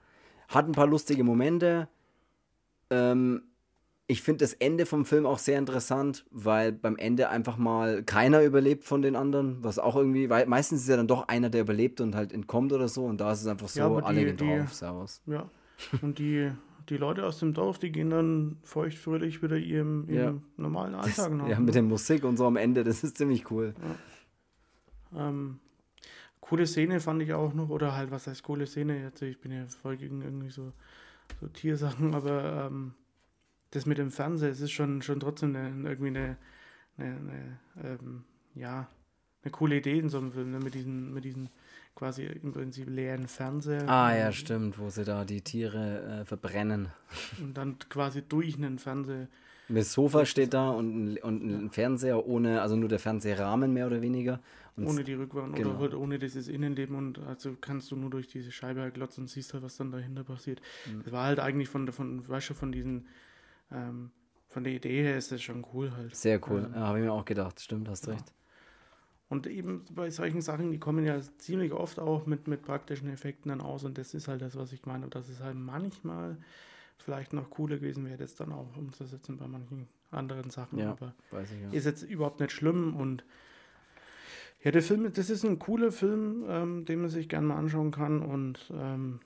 hat ein paar lustige Momente, ähm, ich finde das Ende vom Film auch sehr interessant, weil beim Ende einfach mal keiner überlebt von den anderen, was auch irgendwie, weil meistens ist ja dann doch einer, der überlebt und halt entkommt oder so und da ist es einfach so, ja, alle gehen drauf, servus. Ja, und die, die Leute aus dem Dorf, die gehen dann feuchtfröhlich wieder ihrem, ihrem ja. normalen Alltag nach. Ja, mit der Musik und so am Ende, das ist ziemlich cool. Ja. Ähm, coole Szene fand ich auch noch, oder halt, was heißt coole Szene jetzt, ich bin ja voll gegen irgendwie so, so Tiersachen, aber ähm, das mit dem Fernseher, es ist schon, schon trotzdem eine, irgendwie eine, eine, eine ähm, ja, eine coole Idee in so einem Film, ne? mit diesen, mit diesen quasi im Prinzip leeren Fernseher. Ah ja, stimmt, wo sie da die Tiere äh, verbrennen. Und dann quasi durch einen Fernseher. Das Sofa steht da und, und ein ja. Fernseher ohne, also nur der Fernsehrahmen mehr oder weniger. Und ohne die Rückwand genau. oder halt ohne dieses Innenleben und also kannst du nur durch diese Scheibe glotzen und siehst halt, was dann dahinter passiert. Mhm. Das war halt eigentlich von, von, weißt du, von diesen ähm, von der Idee her ist das schon cool halt. Sehr cool, ähm, ja, habe ich mir auch gedacht, stimmt, hast ja. recht. Und eben bei solchen Sachen, die kommen ja ziemlich oft auch mit, mit praktischen Effekten dann aus und das ist halt das, was ich meine, dass es halt manchmal vielleicht noch cooler gewesen wäre, das dann auch umzusetzen bei manchen anderen Sachen. Ja, aber ich, ja. ist jetzt überhaupt nicht schlimm und ja, der Film, das ist ein cooler Film, ähm, den man sich gerne mal anschauen kann und ähm,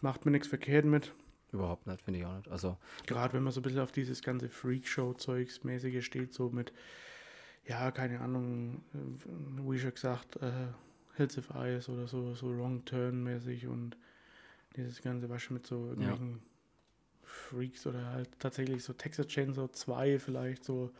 macht mir nichts verkehrt mit. Überhaupt nicht, finde ich auch nicht. Also, Gerade wenn man so ein bisschen auf dieses ganze Freakshow-Zeugs-mäßige steht, so mit, ja, keine Ahnung, wie schon gesagt, äh, Hills of Eyes oder so, so Wrong Turn-mäßig und dieses ganze Wasche mit so irgendwelchen ja. Freaks oder halt tatsächlich so Texas Chainsaw 2 vielleicht so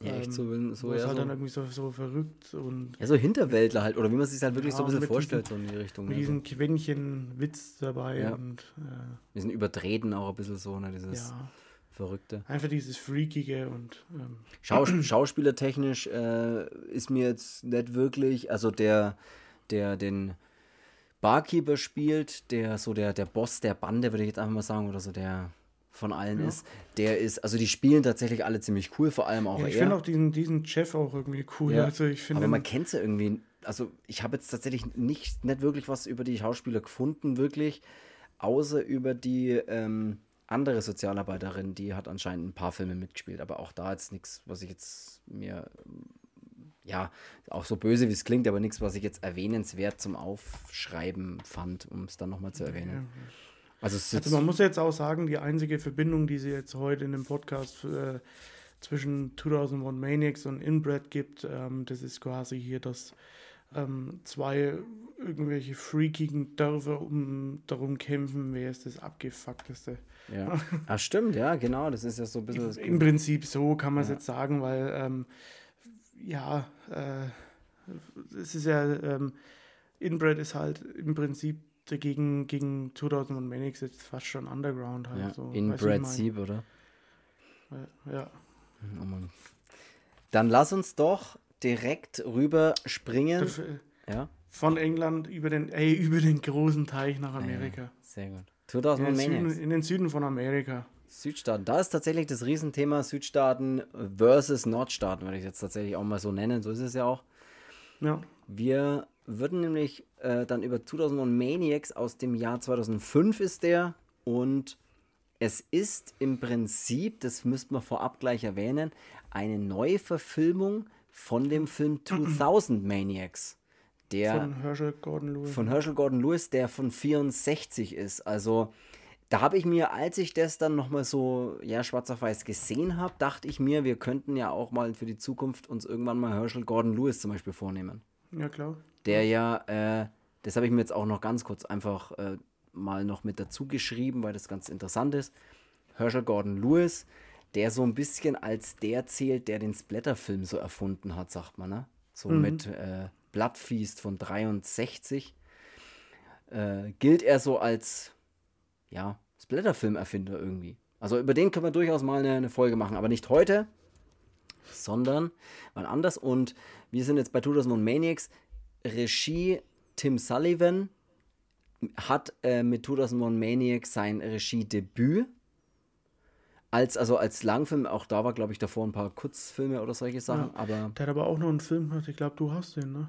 ja, echt so, ähm, so, ja, halt so, dann irgendwie so, so verrückt und. Ja, so Hinterwäldler halt, oder wie man sich halt wirklich ja, so ein bisschen vorstellt, diesen, so in die Richtung. Mit diesem so. Quäntchen-Witz dabei ja. und. Äh, diesen Übertreten auch ein bisschen so, ne, dieses ja. Verrückte. Einfach dieses Freakige und. Ähm, Schaus Schauspielertechnisch äh, ist mir jetzt nicht wirklich, also der, der den Barkeeper spielt, der so der, der Boss der Bande, würde ich jetzt einfach mal sagen, oder so der von allen ja. ist, der ist, also die spielen tatsächlich alle ziemlich cool, vor allem auch ja, ich finde auch diesen, diesen Chef auch irgendwie cool. Ja. Also ich Aber man kennt sie irgendwie, also ich habe jetzt tatsächlich nicht, nicht wirklich was über die Schauspieler gefunden, wirklich, außer über die ähm, andere Sozialarbeiterin, die hat anscheinend ein paar Filme mitgespielt, aber auch da jetzt nichts, was ich jetzt mir ja, auch so böse wie es klingt, aber nichts, was ich jetzt erwähnenswert zum Aufschreiben fand, um es dann nochmal zu erwähnen. Ja, also, also, man muss jetzt auch sagen, die einzige Verbindung, die sie jetzt heute in dem Podcast äh, zwischen 2001 Maniacs und Inbred gibt, ähm, das ist quasi hier, dass ähm, zwei irgendwelche freakigen Dörfer um darum kämpfen, wer ist das abgefuckteste. Ja. Ach, stimmt, ja, genau. Das ist ja so ein bisschen. Im, Prinzip so kann man es ja. jetzt sagen, weil ähm, ja, äh, es ist ja, ähm, Inbred ist halt im Prinzip gegen, gegen 2001 Maniacs jetzt fast schon Underground halt. Ja, so, in Brad Sieb, oder? Ja. Oh Dann lass uns doch direkt rüber springen. ja. Von England über den, ey, über den großen Teich nach Amerika. Ja, sehr gut. 2000 in den, Süden, in den Süden von Amerika. Südstaaten. Da ist tatsächlich das Riesenthema Südstaaten versus Nordstaaten, würde ich jetzt tatsächlich auch mal so nennen. So ist es ja auch. Ja. Wir würden nämlich äh, dann über 2001 Maniacs aus dem Jahr 2005 ist der und es ist im Prinzip, das müsste man vorab gleich erwähnen, eine Neuverfilmung von dem Film 2000 Maniacs. Der von Herschel Gordon Lewis. Von Herschel Gordon Lewis, der von 64 ist. Also da habe ich mir, als ich das dann nochmal so, ja, schwarz auf weiß gesehen habe, dachte ich mir, wir könnten ja auch mal für die Zukunft uns irgendwann mal Herschel Gordon Lewis zum Beispiel vornehmen. Ja, klar. Der ja, äh, das habe ich mir jetzt auch noch ganz kurz einfach äh, mal noch mit dazu geschrieben, weil das ganz interessant ist. Herschel Gordon Lewis, der so ein bisschen als der zählt, der den Splatter-Film so erfunden hat, sagt man, ne? So mhm. mit äh, Bloodfeast von 63. Äh, gilt er so als, ja, Splatter-Film-Erfinder irgendwie. Also über den können wir durchaus mal eine, eine Folge machen, aber nicht heute, sondern mal anders. Und wir sind jetzt bei 2001 Maniacs. Regie Tim Sullivan hat äh, mit 2001 Maniacs sein Regiedebüt. Als, also als Langfilm, auch da war, glaube ich, davor ein paar Kurzfilme oder solche Sachen, Ja. aber Der hat aber auch noch einen Film gemacht, ich glaube, du hast den, ne?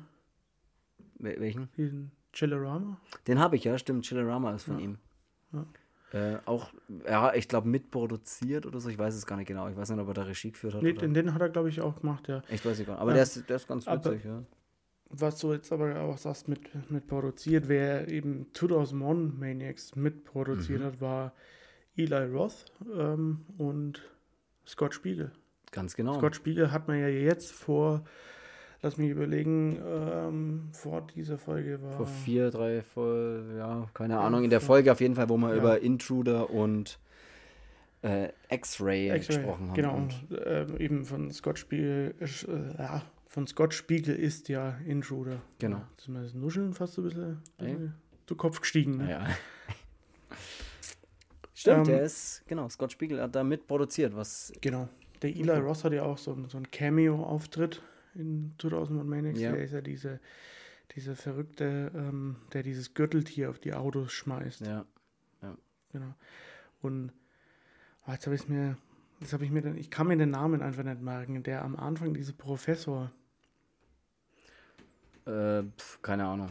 wel- welchen? Diesen Chillerama. Den habe ich, ja, stimmt. Chillerama ist von Ja. ihm. Ja. Äh, auch, ja, ich glaube, mitproduziert oder so. Ich weiß es gar nicht genau. Ich weiß nicht, ob er da Regie geführt hat. Nee, den, den hat er, glaube ich, auch gemacht, ja. Weiß ich gar nicht. Aber der, ist, der ist ganz Aber- witzig, ja. Was du jetzt aber auch sagst, mit, mit produziert, wer eben 2001 Maniacs mitproduziert Mhm. hat, war Eli Roth ähm, und Scott Spiegel. Ganz genau. Scott Spiegel hat man ja jetzt vor, lass mich überlegen, ähm, vor dieser Folge war. Vor vier, drei, vor, ja, keine Ahnung. In der Folge auf jeden Fall, wo wir Ja. über Intruder und äh, X-Ray gesprochen haben. Genau, Und, ähm, eben von Scott Spiegel, äh, ja, von Scott Spiegel ist ja Intruder. Genau. Ja, Das ist mir das Nuscheln fast so ein bisschen, bisschen zu Kopf gestiegen. Ne? ja. Stimmt, Ähm, der ist, genau, Scott Spiegel hat da mitproduziert, was, Genau. Der Eli Ross hat ja auch so, einen- so einen Cameo-Auftritt in 2001 Maniacs. Ja. Der ist ja diese, diese verrückte, ähm, der dieses Gürteltier auf die Autos schmeißt. ja. Genau. Und ah, jetzt habe ich mir, jetzt habe ich mir, den, ich kann mir den Namen einfach nicht merken. Der am Anfang diese Professor, Äh, pf, keine Ahnung.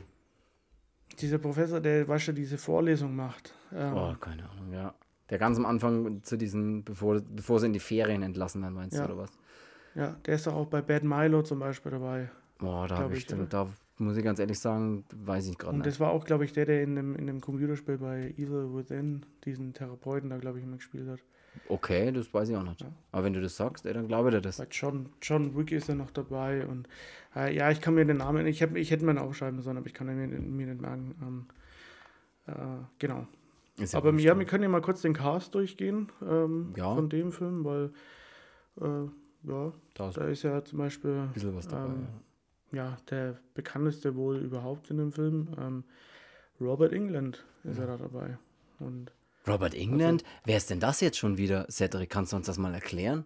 dieser Professor, der du, diese Vorlesung macht. Ähm, Oh, keine Ahnung, ja. Der ganz am Anfang zu diesen, bevor, bevor sie in die Ferien entlassen werden, meinst Ja. du, oder was? Ja, der ist doch auch bei Bad Milo zum Beispiel dabei. Boah, da ich, ich, dann, da muss ich ganz ehrlich sagen, weiß ich gerade Und nicht. das war auch, glaube ich, der, der in dem, in dem Computerspiel bei Evil Within diesen Therapeuten da, glaube ich, immer gespielt hat. Okay, das weiß ich auch nicht. Ja. Aber wenn du das sagst, ey, dann glaube ich dir das. Bei John, John Wick ist er noch dabei und äh, ja, ich kann mir den Namen, ich, hab, ich hätte mir ihn aufschreiben sollen, aber ich kann mir, mir nicht merken. Ähm, äh, genau. Ist aber ja, wir können ja mal kurz den Cast durchgehen ähm, Ja. von dem Film, weil äh, ja, da ist da ein ist ja zum Beispiel bisschen was dabei. ähm, ja, der bekannteste wohl überhaupt in dem Film. Ähm, Robert England ist Ja. er da dabei. Und ja. Robert England? Wer ist denn das jetzt schon wieder? Cedric, kannst du uns das mal erklären?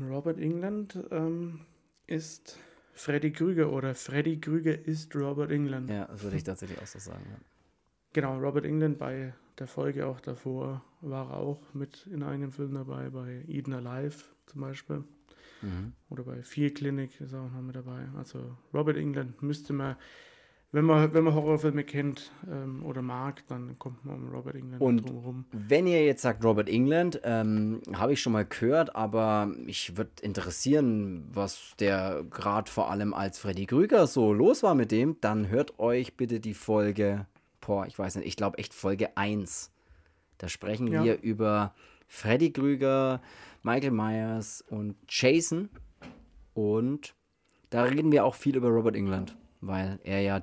Robert England ähm, ist Freddy Krüger oder Freddy Krüger ist Robert England. Ja, das würde ich tatsächlich auch so sagen. Ja. Genau, Robert England bei der Folge auch davor war er auch mit in einem Film dabei, bei Eden Alive zum Beispiel. Mhm. Oder bei Fear Clinic ist er auch noch mit dabei. Also Robert England müsste man, wenn man, wenn man Horrorfilme kennt ähm, oder mag, dann kommt man um Robert England Und- rum. Wenn ihr jetzt sagt Robert England, ähm, habe ich schon mal gehört, aber mich würde interessieren, was der gerade vor allem als Freddy Krüger so los war mit dem, dann hört euch bitte die Folge, boah, ich weiß nicht, ich glaube echt Folge 1. Da sprechen Ja. wir über Freddy Krüger, Michael Myers und Jason. Und da reden wir auch viel über Robert England, weil er ja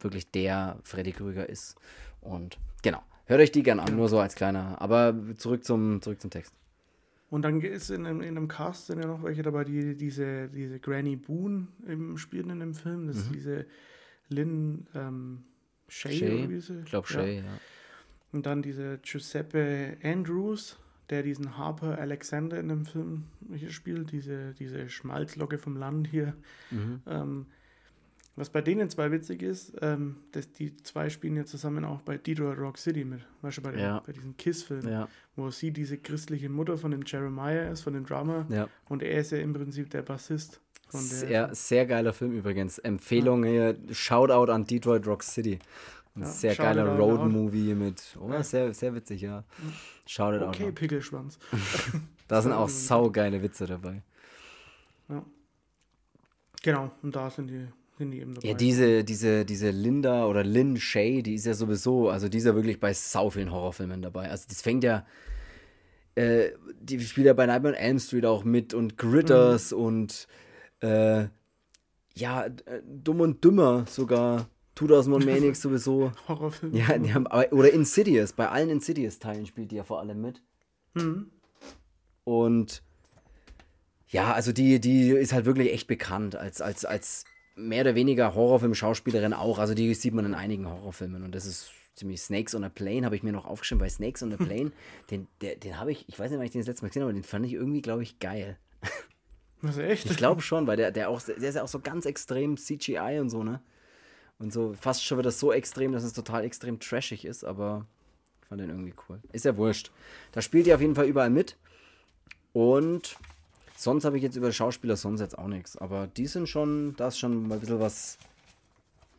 wirklich der Freddy Krüger ist. Und genau, hört euch die gern an, nur so als kleiner. Aber zurück zum, zurück zum Text. Und dann ist in einem, in einem Cast sind ja noch welche dabei, die diese, diese Granny Boone im, spielen in dem Film. Das ist diese Lynn ähm, Shay, Mhm. Shay, oder wie sie? Ich glaube, Ja. Shay, ja. Und dann dieser Giuseppe Andrews, der diesen Harper Alexander in dem Film hier spielt, diese, diese Schmalzlocke vom Land hier. Mhm. Ähm, was bei denen zwei witzig ist, ähm, dass die zwei spielen ja zusammen auch bei Detroit Rock City mit. Weißt du, bei, den, Ja. bei diesen Kiss-Filmen, Ja, wo sie diese christliche Mutter von dem Jeremiah ist, von dem Drummer. ja. Und er ist ja im Prinzip der Bassist von der. Sehr, sehr geiler Film übrigens. Empfehlung hier, Shoutout an Detroit Rock City. Ein Ja, sehr geiler. Road-Movie mit, oh, Ja. sehr, sehr witzig, ja. Shoutout okay, out. Pickelschwanz. Da sind auch saugeile Witze dabei. Genau, und da sind die, sind die eben dabei. Ja, diese, diese, diese Linda oder Lynn Shay, die ist ja sowieso, also die ist ja wirklich bei sau vielen Horrorfilmen dabei. Also das fängt ja, äh, die spielt ja bei Nightmare on Elm Street auch mit und Critters Mhm. und äh, ja, äh, Dumm und Dümmer sogar. 2001 Maniacs sowieso. Horrorfilm. Ja, die haben, oder Insidious, bei allen Insidious-Teilen spielt die ja vor allem mit. Mhm. Und ja, also die, die ist halt wirklich echt bekannt als, als, als mehr oder weniger Horrorfilm-Schauspielerin auch. Also die sieht man in einigen Horrorfilmen und das ist, ziemlich Snakes on a Plane habe ich mir noch aufgeschrieben, weil Snakes on a Plane, den, der, den habe ich, ich weiß nicht, wann ich den das letzte Mal gesehen habe, aber den fand ich irgendwie, glaube ich, geil. Was, echt? Ich glaube schon, weil der, der auch, der ist ja auch so ganz extrem CGI und so, ne? Und so fast schon wird das so extrem, dass es total extrem trashig ist, aber ich fand den irgendwie cool. Ist ja wurscht. Da spielt ihr auf jeden Fall überall mit. Und sonst habe ich jetzt über Schauspieler sonst jetzt auch nichts. Aber die sind schon, da ist schon mal ein bisschen was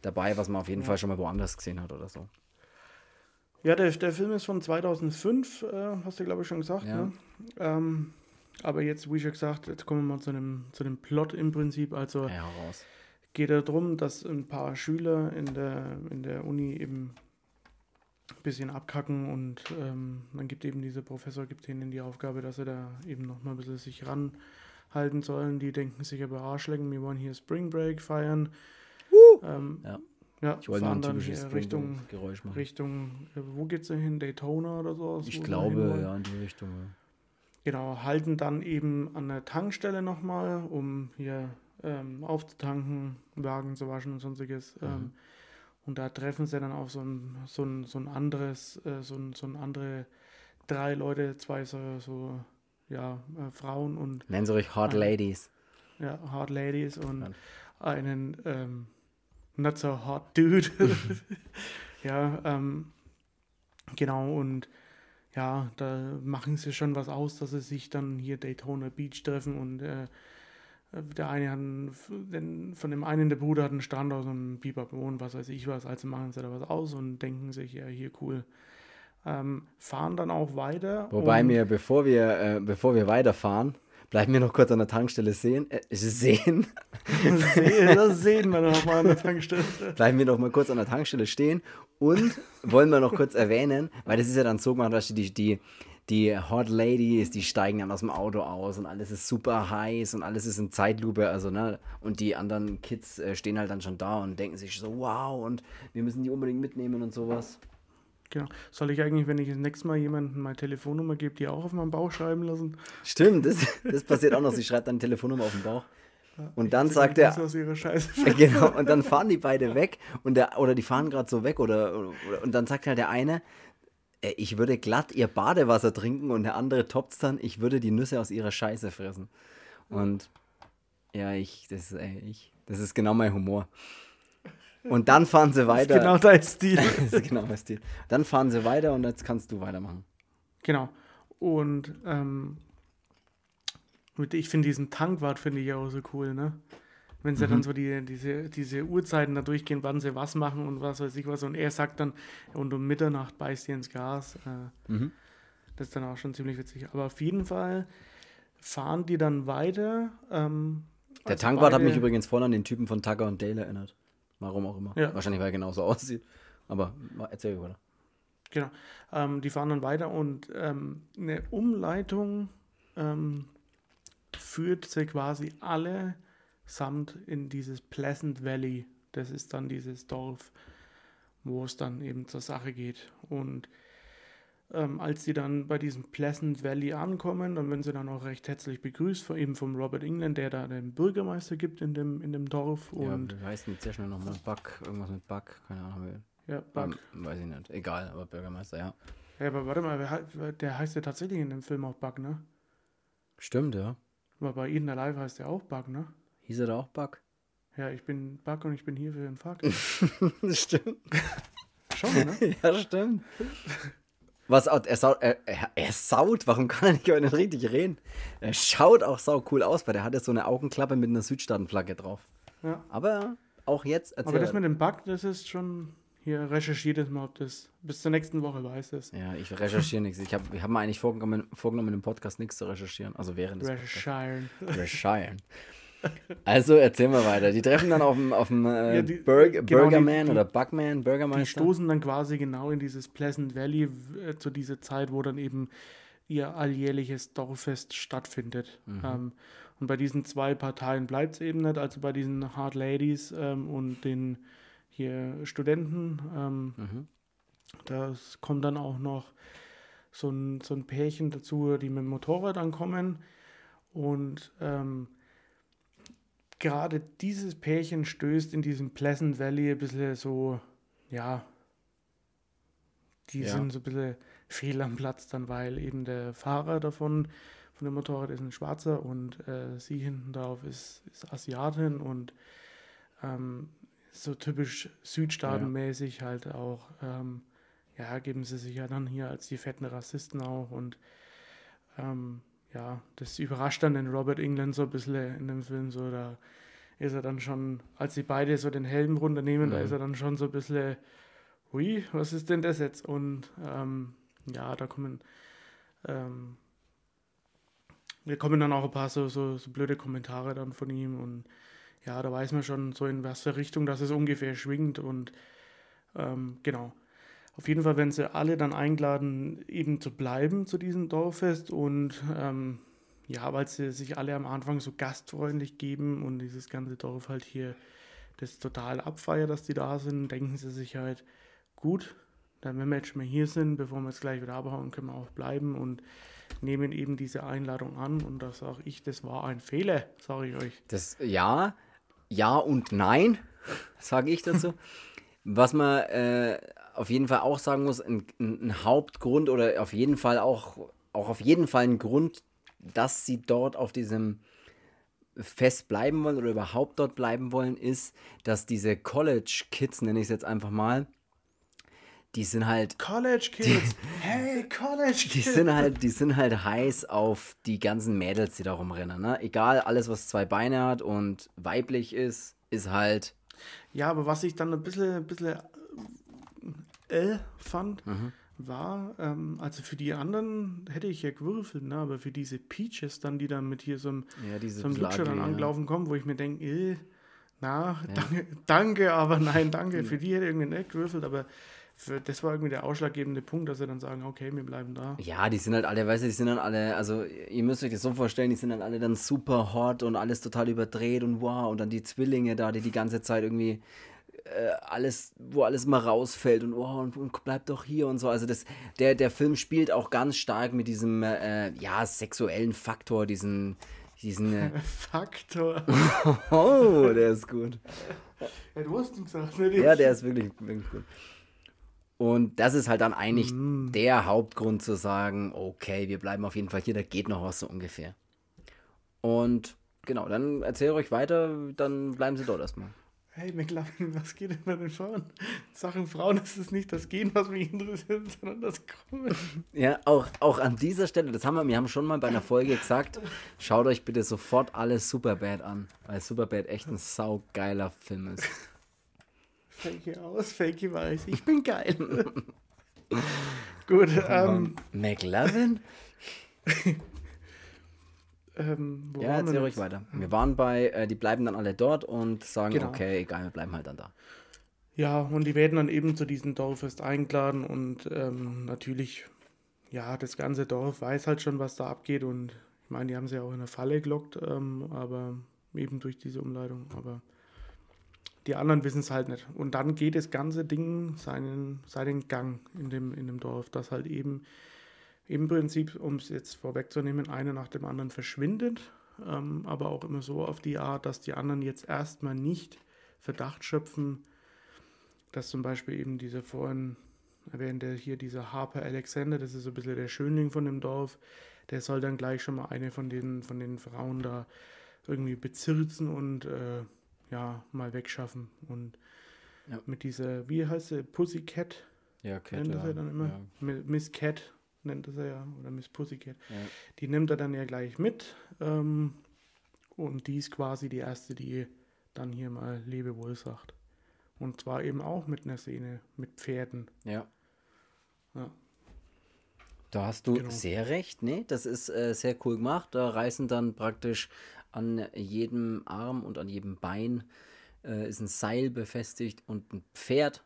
dabei, was man auf jeden ja. Fall schon mal woanders gesehen hat oder so. Ja, der, der Film ist von 2005, äh, hast du glaube ich schon gesagt. Ja. Ne? Ähm, aber jetzt, wie schon gesagt, jetzt kommen wir mal zu dem, zu dem Plot im Prinzip. Also ja, raus. geht es darum, dass ein paar Schüler in der, in der Uni eben bisschen abkacken und ähm, dann gibt eben dieser Professor gibt ihnen die Aufgabe, dass sie da eben noch mal ein bisschen sich ranhalten sollen. Die denken sich aber Arschlecken, wir wollen hier Spring Break feiern. Uh! Ähm, ja. Ja, ich wollte fahren dann hier Richtung, Geräusch machen. Richtung, äh, wo geht's denn hin? Daytona oder so? Ich glaube, ja, in die Richtung. Ja. Genau, halten dann eben an der Tankstelle nochmal, um hier ähm, aufzutanken, Wagen zu waschen und sonstiges. Mhm. Und da treffen sie dann auch so ein, so ein, so ein anderes, äh, so, ein, so ein andere drei Leute, zwei so, so ja, äh, Frauen und. Nennen sie euch Hot ein, Ladies. Ja, Hot Ladies und ja. einen ähm, Not so Hot Dude. ja, ähm, genau, und ja, da machen sie schon was aus, dass sie sich dann hier Daytona Beach treffen und äh, der eine hat, einen, von dem einen der Bruder hat einen Strand aus einem Biberbo und was weiß ich was, also machen sie da was aus und denken sich, ja, hier cool. Ähm, fahren dann auch weiter. Wobei mir, bevor wir, äh, bevor wir weiterfahren, bleiben wir noch kurz an der Tankstelle sehen. Äh, sehen. das sehen wir noch mal an der Tankstelle. bleiben wir noch mal kurz an der Tankstelle stehen und wollen wir noch kurz erwähnen, weil das ist ja dann so gemacht, dass die, die, die Hot Ladies, die steigen dann aus dem Auto aus und alles ist super heiß und alles ist in Zeitlupe, also ne, und die anderen Kids äh, stehen halt dann schon da und denken sich so, wow, und wir müssen die unbedingt mitnehmen und sowas. Genau. Soll ich eigentlich, wenn ich das nächste Mal jemandem meine Telefonnummer gebe, die auch auf meinem Bauch schreiben lassen? Stimmt, das, das passiert auch noch. Sie schreibt dann Telefonnummer auf den Bauch. und dann sagt er. genau, und dann fahren die beide weg und der, oder die fahren gerade so weg oder, oder, und dann sagt halt der eine, ich würde glatt ihr Badewasser trinken und der andere toppt dann, ich würde die Nüsse aus ihrer Scheiße fressen. Und ja, ich, das ist, ey, ich, das ist genau mein Humor. Und dann fahren sie weiter. Das ist genau dein Stil. das ist genau mein Stil. Dann fahren sie weiter und jetzt kannst du weitermachen. Genau. Und ähm, ich finde diesen Tankwart finde ich auch so cool, ne? Wenn sie mhm. dann so die, diese, diese Uhrzeiten da durchgehen, wann sie was machen und was weiß ich was. Und er sagt dann, und um Mitternacht beißt ihr ins Gas. Äh, mhm. Das ist dann auch schon ziemlich witzig. Aber auf jeden Fall fahren die dann weiter. Ähm, Der also Tankwart hat mich übrigens voll an den Typen von Tucker und Dale erinnert. Warum auch immer. Ja. Wahrscheinlich, weil er genauso aussieht. Aber erzähl weiter. Genau. Ähm, die fahren dann weiter und ähm, eine Umleitung ähm, führt sie quasi alle samt in dieses Pleasant Valley. Das ist dann dieses Dorf, wo es dann eben zur Sache geht. Und ähm, als sie dann bei diesem Pleasant Valley ankommen, dann werden sie dann auch recht herzlich begrüßt, von, eben vom Robert England, der da den Bürgermeister gibt in dem, in dem Dorf. Und ja, wie heißt denn sehr schnell nochmal? Buck, irgendwas mit Buck, keine Ahnung. Ja, Buck. Ähm, weiß ich nicht, egal, aber Bürgermeister, ja. Ja, aber warte mal, der heißt ja tatsächlich in dem Film auch Buck, ne? Stimmt, ja. Aber bei Eden Alive heißt der auch Buck, ne? Hieß er da auch Buck? Ja, ich bin Buck und ich bin hier für den Fuck. stimmt. Schon, ne? ja, stimmt. Was er, saut, er, er, saut, warum kann er nicht nicht richtig reden? Er schaut auch sau cool aus, weil der hat ja so eine Augenklappe mit einer Südstaatenflagge drauf. Ja. Aber auch jetzt. Aber das mit dem Bug, das ist schon. Hier recherchiert es mal, ob das bis zur nächsten Woche weiß es. Ja, ich recherchiere nichts. Ich habe ich hab mir eigentlich vorgenommen, vorgenommen, im Podcast nichts zu recherchieren. Also während des Recherchieren. Recherchieren. Also erzähl mal weiter. Die treffen dann auf dem, auf dem äh, ja, die, Burger, genau, Burgerman die, oder Bugman, Burgermeister. Die stoßen dann quasi genau in dieses Pleasant Valley äh, zu dieser Zeit, wo dann eben ihr alljährliches Dorffest stattfindet. Mhm. Ähm, und bei diesen zwei Parteien bleibt es eben nicht, also bei diesen Hard Ladies ähm, und den hier Studenten. Ähm, mhm. Das kommt dann auch noch so ein, so ein Pärchen dazu, die mit dem Motorrad ankommen. Und ähm, gerade dieses Pärchen stößt in diesem Pleasant Valley ein bisschen so, ja, die ja. sind so ein bisschen fehl am Platz dann, weil eben der Fahrer davon, von dem Motorrad ist ein Schwarzer und äh, sie hinten drauf ist, ist Asiatin und ähm, so typisch südstaatenmäßig ja. halt auch, ähm, ja, geben sie sich ja dann hier als die fetten Rassisten auch und ähm, ja, das überrascht dann den Robert England so ein bisschen in dem Film, so da ist er dann schon, als sie beide so den Helm runternehmen, mhm. da ist er dann schon so ein bisschen, hui, was ist denn das jetzt? Und ähm, ja, da kommen, ähm, da kommen dann auch ein paar so, so, so blöde Kommentare dann von ihm und ja, da weiß man schon so in was für Richtung dass es ungefähr schwingt und ähm, genau. Auf jeden Fall werden sie alle dann eingeladen, eben zu bleiben zu diesem Dorffest und ähm, ja, weil sie sich alle am Anfang so gastfreundlich geben und dieses ganze Dorf halt hier das total abfeiert, dass die da sind, denken sie sich halt, gut, dann wenn wir jetzt schon mal hier sind, bevor wir jetzt gleich wieder abhauen, können wir auch bleiben und nehmen eben diese Einladung an und da sage ich, das war ein Fehler, sage ich euch. Das, ja, ja und nein, sage ich dazu. Was man äh, auf jeden Fall auch sagen muss, ein, ein, Hauptgrund oder auf jeden Fall auch, auch auf jeden Fall ein Grund, dass sie dort auf diesem Fest bleiben wollen oder überhaupt dort bleiben wollen, ist, dass diese College Kids, nenne ich es jetzt einfach mal, die sind halt. College Kids! Die, hey, College Kids! Die sind, halt, die sind halt heiß auf die ganzen Mädels, die da rumrennen. Ne? Egal, alles, was zwei Beine hat und weiblich ist, ist halt. Ja, aber was ich dann ein bisschen, ein bisschen äh, fand, mhm. war, ähm, also für die anderen hätte ich ja gewürfelt, ne? aber für diese Peaches dann, die dann mit hier so einem, ja, so einem Lutscher dann angelaufen ja. kommen, wo ich mir denke, äh, na, ja. danke, danke, aber nein, danke. Für die hätte ich irgendwie nicht gewürfelt, aber für, das war irgendwie der ausschlaggebende Punkt, dass sie dann sagen, okay, wir bleiben da. Ja, die sind halt alle, weißt du, die sind dann alle, also ihr müsst euch das so vorstellen, die sind dann alle dann super hot und alles total überdreht und wow, und dann die Zwillinge da, die die ganze Zeit irgendwie äh, alles, wo alles mal rausfällt und, oh, und, und bleibt doch hier und so. Also das, der, der Film spielt auch ganz stark mit diesem, äh, ja, sexuellen Faktor, diesen, diesen äh Faktor. oh, der ist gut. Ja, du hast ihn gesagt, ne? Ja, der ist wirklich, wirklich gut. Und das ist halt dann eigentlich mm. der Hauptgrund zu sagen, okay, wir bleiben auf jeden Fall hier, da geht noch was so ungefähr. Und genau, dann erzähle ich euch weiter, dann bleiben sie dort erstmal hey McLovin, was geht denn bei den Frauen? Sachen Frauen ist es nicht das Gehen, was mich interessiert, sondern das Kommen. Ja, auch, auch an dieser Stelle, das haben wir, wir haben schon mal bei einer Folge gesagt, schaut euch bitte sofort alles Superbad an, weil Superbad echt ein saugeiler Film ist. Fake aus, fake weiß, ich bin geil. Gut, ähm. McLovin? Ähm, ja, erzähl ruhig weiter. Wir waren bei, äh, die bleiben dann alle dort und sagen, genau. okay, egal, wir bleiben halt dann da. Ja, und die werden dann eben zu diesem Dorffest eingeladen und ähm, natürlich, ja, das ganze Dorf weiß halt schon, was da abgeht und ich meine, die haben sie ja auch in der Falle gelockt, ähm, aber eben durch diese Umleitung, aber die anderen wissen es halt nicht. Und dann geht das ganze Ding seinen, seinen Gang in dem, in dem Dorf, das halt eben im Prinzip, um es jetzt vorwegzunehmen, einer nach dem anderen verschwindet, ähm, aber auch immer so auf die Art, dass die anderen jetzt erstmal nicht Verdacht schöpfen, dass zum Beispiel eben dieser vorhin erwähnte hier dieser Harper Alexander, das ist so ein bisschen der Schönling von dem Dorf, der soll dann gleich schon mal eine von den, von den Frauen da irgendwie bezirzen und äh, ja, mal wegschaffen. Und ja. mit dieser, wie heißt sie, Pussycat? Ja, Cat. Nennt ja. dann immer. Ja. Miss Cat nennt es er ja, oder Miss Pussycat. Ja. Die nimmt er dann ja gleich mit. Ähm, und die ist quasi die erste, die dann hier mal Lebewohl sagt. Und zwar eben auch mit einer Szene mit Pferden. Ja. ja. Da hast du genau. sehr recht, ne? Das ist äh, sehr cool gemacht. Da reißen dann praktisch an jedem Arm und an jedem Bein äh, ist ein Seil befestigt und ein Pferd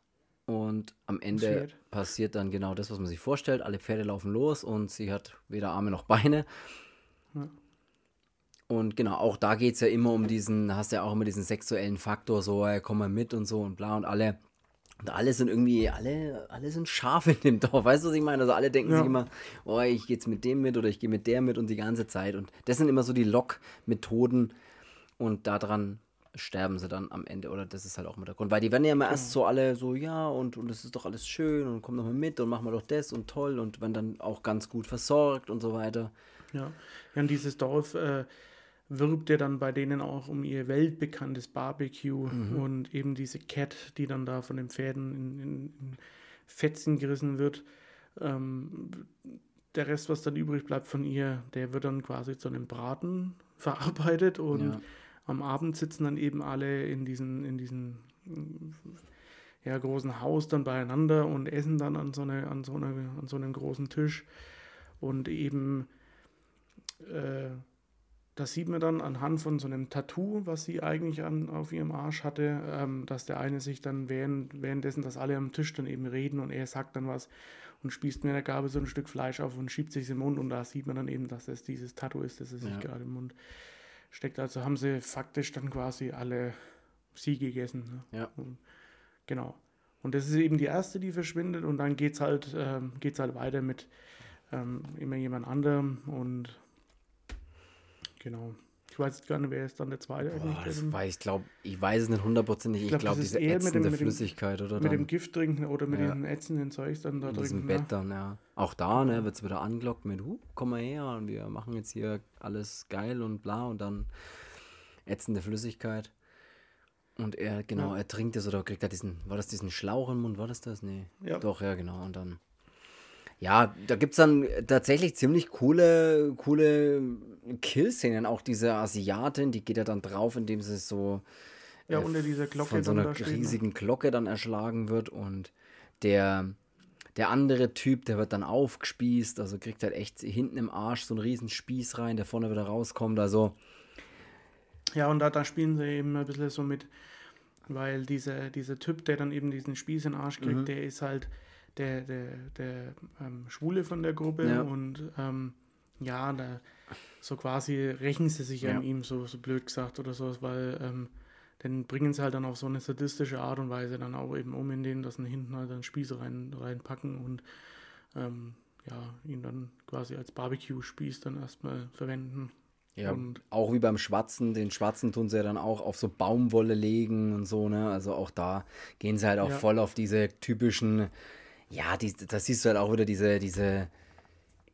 und am Ende passiert dann genau das, was man sich vorstellt. Alle Pferde laufen los und sie hat weder Arme noch Beine. Ja. Und genau, auch da geht es ja immer um diesen, hast ja auch immer diesen sexuellen Faktor, so, hey, komm mal mit und so und bla und alle. Und alle sind irgendwie, alle, alle sind scharf in dem Dorf, weißt du, was ich meine? Also alle denken ja. sich immer, oh, ich gehe jetzt mit dem mit oder ich gehe mit der mit und die ganze Zeit. Und das sind immer so die Lock-Methoden und daran sterben sie dann am Ende. Oder das ist halt auch immer der Grund. Weil die werden ja immer genau. erst so alle so, ja, und, und es ist doch alles schön und komm doch mal mit und machen wir doch das und toll und werden dann auch ganz gut versorgt und so weiter. Ja, ja und dieses Dorf äh, wirbt ja dann bei denen auch um ihr weltbekanntes Barbecue mhm. und eben diese Cat, die dann da von den Pferden in, in, in Fetzen gerissen wird. Ähm, der Rest, was dann übrig bleibt von ihr, der wird dann quasi zu einem Braten verarbeitet und ja. Am Abend sitzen dann eben alle in diesen, in diesen ja, großen Haus dann beieinander und essen dann an so, eine, an so, eine, an so einem großen Tisch und eben äh, das sieht man dann anhand von so einem Tattoo, was sie eigentlich an, auf ihrem Arsch hatte, ähm, dass der eine sich dann während, währenddessen, dass alle am Tisch dann eben reden und er sagt dann was und spießt mir der Gabel so ein Stück Fleisch auf und schiebt sich im Mund und da sieht man dann eben, dass das dieses Tattoo ist, das er sich ja. gerade im Mund steckt. Also haben sie faktisch dann quasi alle sie gegessen. Ne? Ja. Und, genau. Und das ist eben die erste, die verschwindet und dann geht es halt, ähm, geht's halt weiter mit ähm, immer jemand anderem und Genau. Ich weiß jetzt gar nicht, wer ist dann der zweite Boah, eigentlich. Weiß, ich glaube, ich weiß es nicht hundertprozentig. Ich glaube, glaub, diese ätzende mit dem, Flüssigkeit mit oder Mit dann, dem Gift trinken oder mit ja. diesem ätzenden Zeug dann da in trinken. Bett ne? dann, ja. Auch da, ne, wird es wieder angelockt mit, huh, komm mal her und wir machen jetzt hier alles geil und bla und dann ätzende Flüssigkeit. Und er, genau, ja. er trinkt es oder kriegt er diesen, war das diesen Schlauch im Mund, war das das? Nee. Ja. Doch, ja, genau. Und dann ja, da gibt es dann tatsächlich ziemlich coole, coole Kill-Szenen. Auch diese Asiatin, die geht ja dann drauf, indem sie so ja, äh, unter dieser Glocke von so einer ne? riesigen Glocke dann erschlagen wird. Und der, der andere Typ, der wird dann aufgespießt, also kriegt halt echt hinten im Arsch so einen riesen Spieß rein, der vorne wieder rauskommt. Also. Ja, und da, da spielen sie eben ein bisschen so mit, weil dieser, dieser Typ, der dann eben diesen Spieß in den Arsch kriegt, mhm. der ist halt der, der, der ähm, Schwule von der Gruppe ja. und ähm, ja, da so quasi rächen sie sich ja. an ihm, so, so blöd gesagt oder sowas, weil ähm, dann bringen sie halt dann auf so eine sadistische Art und Weise dann auch eben um, in denen das hinten halt dann Spieße rein, reinpacken und ähm, ja, ihn dann quasi als Barbecue-Spieß dann erstmal verwenden. Ja, und auch wie beim Schwarzen, den Schwarzen tun sie ja dann auch auf so Baumwolle legen und so, ne? Also auch da gehen sie halt auch ja. voll auf diese typischen ja, die, das siehst du halt auch wieder diese, diese,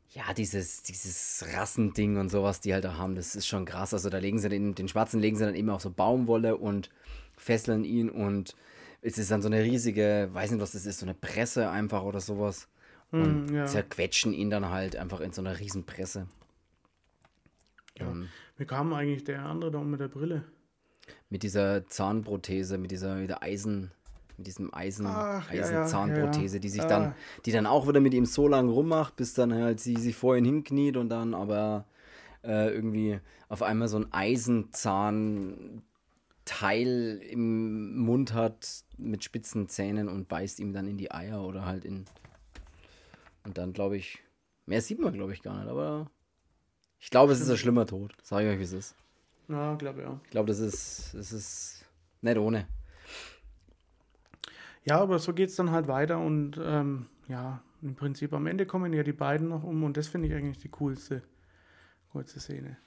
ja, dieses, dieses Rassending und sowas, die halt da haben, das ist schon krass. Also da legen sie den, den Schwarzen legen sie dann eben auf so Baumwolle und fesseln ihn und es ist dann so eine riesige, weiß nicht was das ist, so eine Presse einfach oder sowas. Und mm, ja. zerquetschen ihn dann halt einfach in so einer riesen Presse. Ja. Wie kam eigentlich der andere da mit der Brille? Mit dieser Zahnprothese, mit dieser, mit Eisen, mit diesem Eisen, Ach, Eisenzahnprothese, ja, ja. die sich dann, die dann auch wieder mit ihm so lange rummacht, bis dann halt sie sich vor ihn hinkniet und dann aber äh, irgendwie auf einmal so ein Eisenzahnteil im Mund hat mit spitzen Zähnen und beißt ihm dann in die Eier oder halt in. Und dann glaube ich, mehr sieht man glaube ich gar nicht, aber ich glaube, es ist ein schlimmer Tod. Sag ich euch, wie es ist. Ja, glaube ja. Ich glaube, das ist, das ist nicht ohne. Ja, aber so geht es dann halt weiter und ähm, ja, im Prinzip am Ende kommen ja die beiden noch um und das finde ich eigentlich die coolste kurze Szene.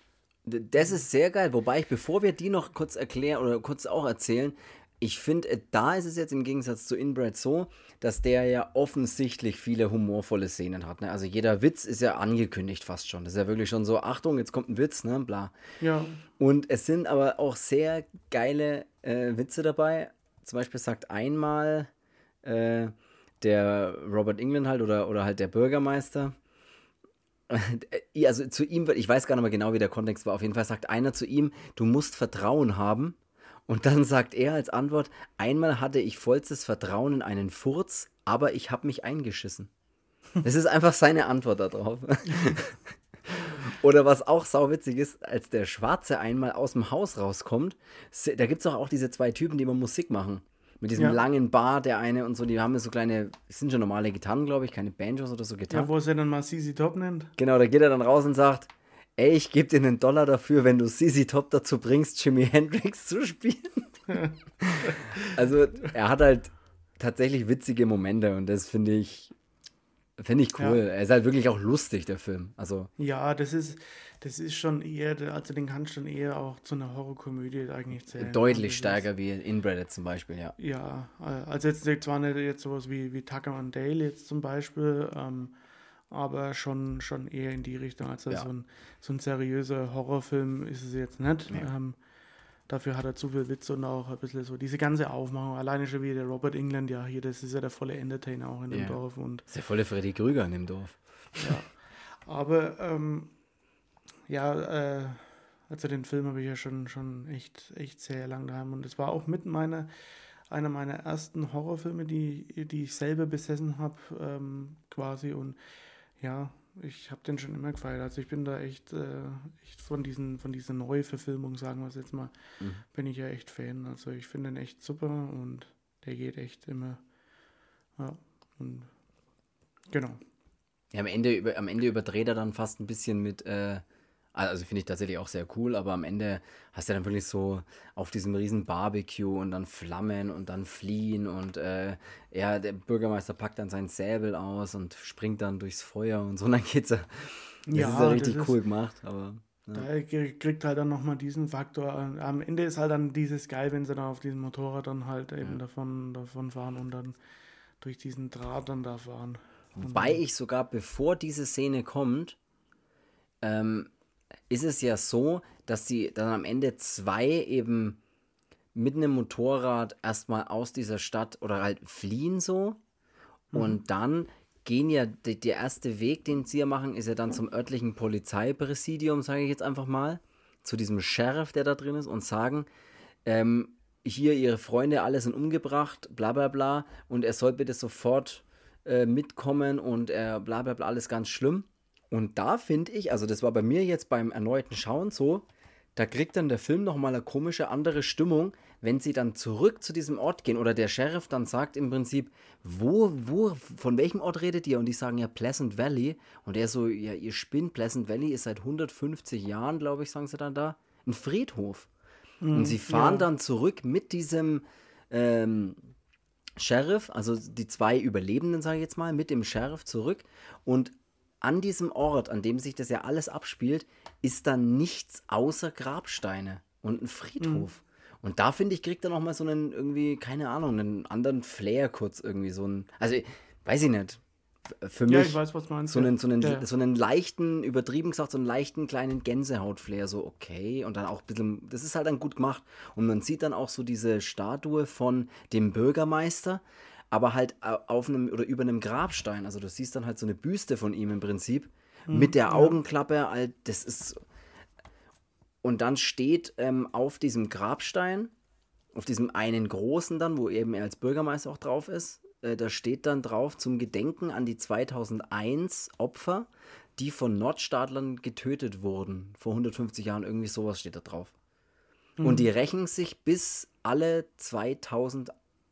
Das ist sehr geil, wobei ich, bevor wir die noch kurz erklären oder kurz auch erzählen, ich finde, äh, da ist es jetzt im Gegensatz zu Inbred so, dass der ja offensichtlich viele humorvolle Szenen hat. Ne? Also jeder Witz ist ja angekündigt fast schon. Das ist ja wirklich schon so, Achtung, jetzt kommt ein Witz, ne, bla. Ja. Und es sind aber auch sehr geile äh, Witze dabei zum Beispiel sagt einmal äh, der Robert England halt oder, oder halt der Bürgermeister, also zu ihm, ich weiß gar nicht mehr genau, wie der Kontext war, auf jeden Fall sagt einer zu ihm, du musst Vertrauen haben. Und dann sagt er als Antwort, einmal hatte ich vollstes Vertrauen in einen Furz, aber ich habe mich eingeschissen. Das ist einfach seine Antwort darauf. Oder was auch sauwitzig ist, als der Schwarze einmal aus dem Haus rauskommt, da gibt es auch, auch diese zwei Typen, die immer Musik machen. Mit diesem ja. langen Bart, der eine und so, die haben so kleine, sind schon normale Gitarren, glaube ich, keine Banjos oder so Gitarren. Ja, wo er dann mal CC Top nennt. Genau, da geht er dann raus und sagt, ey, ich gebe dir einen Dollar dafür, wenn du CC Top dazu bringst, Jimi Hendrix zu spielen. also er hat halt tatsächlich witzige Momente und das finde ich Finde ich cool. Ja. Er ist halt wirklich auch lustig, der Film. Also. Ja, das ist, das ist schon eher, also den kannst du dann eher auch zu einer Horrorkomödie eigentlich zählen. Deutlich also stärker wie Inbred zum Beispiel, ja. Ja, äh, also jetzt zwar nicht jetzt sowas wie, wie Tucker and Dale jetzt zum Beispiel, ähm, aber schon, schon eher in die Richtung. Also ja. so, ein, so ein seriöser Horrorfilm ist es jetzt nicht. Ja. Ähm, dafür hat er zu viel Witz und auch ein bisschen so diese ganze Aufmachung. Alleine schon wie der Robert England, ja, hier, das ist ja der volle Entertainer auch in dem Dorf. Und, das ist der volle Freddy Krüger in dem Dorf. Ja. Aber ähm, ja, äh, also den Film habe ich ja schon, schon echt, echt sehr lang daheim. Und es war auch mit meiner, einer meiner ersten Horrorfilme, die, die ich selber besessen habe, ähm, quasi. Und ja, ich habe den schon immer gefeiert. Also ich bin da echt, äh, echt von diesen, von dieser Neuverfilmung, sagen wir es jetzt mal, mhm. bin ich ja echt Fan. Also ich finde den echt super und der geht echt immer. Ja, und genau. Ja, am Ende, am Ende überdreht er dann fast ein bisschen mit, äh, also finde ich tatsächlich auch sehr cool, aber am Ende hast du dann wirklich so auf diesem riesen Barbecue und dann Flammen und dann Fliehen und äh, ja, der Bürgermeister packt dann seinen Säbel aus und springt dann durchs Feuer und so, und dann geht's ja. Das ja, ist ja richtig ist, cool gemacht, aber. Ja. Da kriegt halt dann nochmal diesen Faktor. Am Ende ist halt dann dieses geil, wenn sie dann auf diesem Motorrad dann halt eben ja. davon, davon fahren und dann durch diesen Draht dann da fahren. Wobei ich sogar, bevor diese Szene kommt, ähm, ist es ja so, dass sie dann am Ende zwei eben mit einem Motorrad erstmal aus dieser Stadt oder halt fliehen so. Mhm. Und dann gehen ja, der, der erste Weg, den sie ja machen, ist ja dann zum örtlichen Polizeipräsidium, sage ich jetzt einfach mal, zu diesem Sheriff, der da drin ist, und sagen, ähm, hier ihre Freunde alle sind umgebracht, bla bla bla, und er soll bitte sofort äh, mitkommen und er bla bla bla, alles ganz schlimm. Und da finde ich, also das war bei mir jetzt beim erneuten Schauen so, da kriegt dann der Film nochmal eine komische andere Stimmung, wenn sie dann zurück zu diesem Ort gehen oder der Sheriff dann sagt im Prinzip, wo, wo, von welchem Ort redet ihr? Und die sagen ja Pleasant Valley. Und er so, ja, ihr spinnt, Pleasant Valley ist seit 150 Jahren, glaube ich, sagen sie dann da, ein Friedhof. Mhm, und sie fahren ja. dann zurück mit diesem ähm, Sheriff, also die zwei Überlebenden, sage ich jetzt mal, mit dem Sheriff zurück. Und an diesem Ort, an dem sich das ja alles abspielt, ist dann nichts außer Grabsteine und ein Friedhof. Mhm. Und da finde ich, kriegt er nochmal so einen irgendwie, keine Ahnung, einen anderen Flair kurz irgendwie, so ein, also weiß ich nicht. Für mich ja, ich weiß, so, einen, so, einen, ja. so einen leichten, übertrieben gesagt, so einen leichten kleinen Gänsehaut-Flair, so okay. Und dann auch ein bisschen, das ist halt dann gut gemacht. Und man sieht dann auch so diese Statue von dem Bürgermeister, aber halt auf einem oder über einem Grabstein. Also du siehst dann halt so eine Büste von ihm im Prinzip mhm, mit der Augenklappe. Halt, das ist und dann steht ähm, auf diesem Grabstein, auf diesem einen großen dann, wo eben er als Bürgermeister auch drauf ist, äh, da steht dann drauf zum Gedenken an die 2001 Opfer, die von Nordstaatlern getötet wurden. Vor 150 Jahren, irgendwie sowas steht da drauf. Mhm. Und die rächen sich bis alle 2000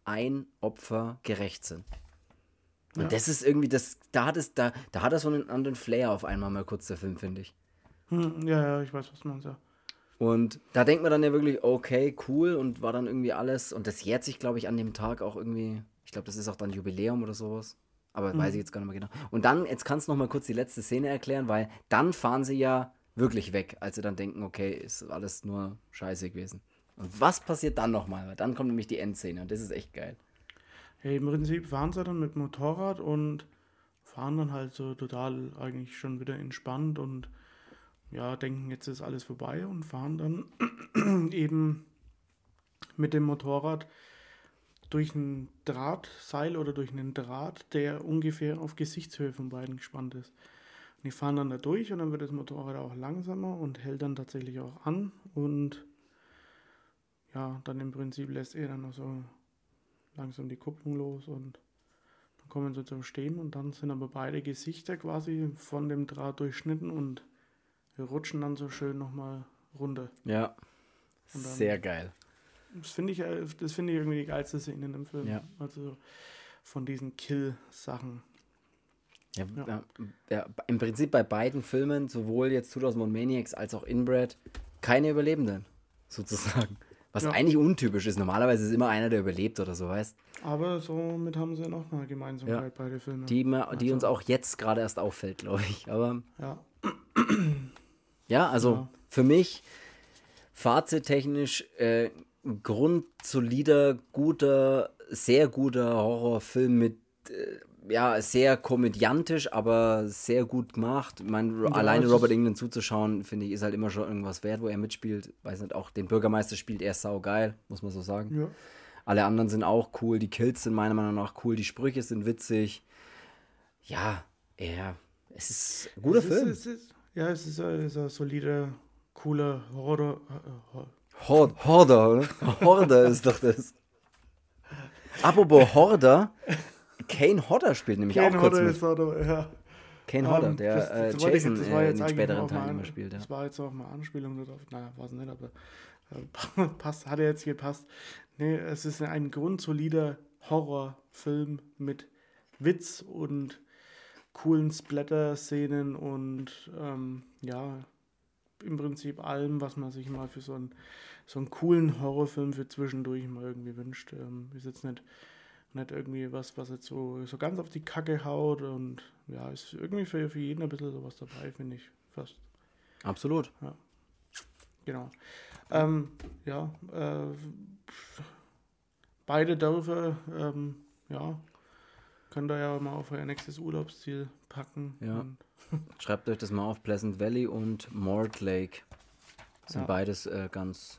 ein Opfer gerecht sind. Und ja. das ist irgendwie, das, da hat es, da, da hat er so einen anderen Flair auf einmal mal kurz, der Film, finde ich. Hm, ja, ja, ich weiß, was meinst, ja. Und da denkt man dann ja wirklich, okay, cool, und war dann irgendwie alles, und das jährt sich, glaube ich, an dem Tag auch irgendwie, ich glaube, das ist auch dann Jubiläum oder sowas. Aber mhm. weiß ich jetzt gar nicht mehr genau. Und dann, jetzt kannst du noch mal kurz die letzte Szene erklären, weil dann fahren sie ja wirklich weg, als sie dann denken, okay, ist alles nur scheiße gewesen. Was passiert dann nochmal? Dann kommt nämlich die Endszene und das ist echt geil. Ja, im Prinzip fahren sie dann mit Motorrad und fahren dann halt so total eigentlich schon wieder entspannt und ja, denken, jetzt ist alles vorbei und fahren dann eben mit dem Motorrad durch ein Drahtseil oder durch einen Draht, der ungefähr auf Gesichtshöhe von beiden gespannt ist. Und die fahren dann da durch und dann wird das Motorrad auch langsamer und hält dann tatsächlich auch an und ja, dann im Prinzip lässt er dann noch so langsam die Kupplung los und dann kommen sie zum Stehen und dann sind aber beide Gesichter quasi von dem Draht durchschnitten und rutschen dann so schön nochmal runter. Ja, dann, sehr geil. Das finde ich, äh, das finde ich irgendwie die geilste Szene in dem Film. Ja. Also von diesen Kill-Sachen. Ja, ja. ja, im Prinzip bei beiden Filmen, sowohl jetzt 2000 Maniacs als auch Inbred, keine Überlebenden, sozusagen. Was ja. eigentlich untypisch ist. Normalerweise ist immer einer, der überlebt oder so, weißt Aber somit haben sie nochmal Gemeinsamkeit ja. beide Filme. Die, die also. uns auch jetzt gerade erst auffällt, glaube ich. Aber. Ja. Ja, also ja. für mich fazittechnisch äh, grundsolider, guter, sehr guter Horrorfilm mit äh, ja, sehr komödiantisch, aber sehr gut gemacht. Ich meine, ja, alleine Robert England zuzuschauen, finde ich, ist halt immer schon irgendwas wert, wo er mitspielt. Weiß nicht, auch den Bürgermeister spielt er saugeil, muss man so sagen. Ja. Alle anderen sind auch cool, die Kills sind meiner Meinung nach cool, die Sprüche sind witzig. Ja, er, es ist ein guter es Film. Ist, es ist, ja, es ist, ein, ist ein solider, cooler Horror. Hor Horder, oder? Horder ist doch das. Apropos Horder, Kane Hodder spielt nämlich Kane auch kurz Hodder mit. Ist auch, ja. Kane Hodder, um, der das, das äh, Jason ich, in den späteren Teilen immer spielt. Ja. Das war jetzt auch mal Anspielung darauf. Naja, war es nicht, aber äh, passt, hat er jetzt gepasst. Nee, es ist ein grundsolider Horrorfilm mit Witz und coolen Splatter-Szenen und ähm, ja, im Prinzip allem, was man sich mal für so einen, so einen coolen Horrorfilm für zwischendurch mal irgendwie wünscht. Ähm, ist jetzt nicht nicht irgendwie was, was jetzt so, so ganz auf die Kacke haut und ja, ist irgendwie für, für jeden ein bisschen sowas dabei, finde ich fast. Absolut. Ja. Genau. Ähm, ja, äh, beide Dörfer, ähm, ja, könnt ihr ja mal auf euer nächstes Urlaubsziel packen. Ja. Schreibt euch das mal auf Pleasant Valley und Mort Lake. Sind ja. beides äh, ganz,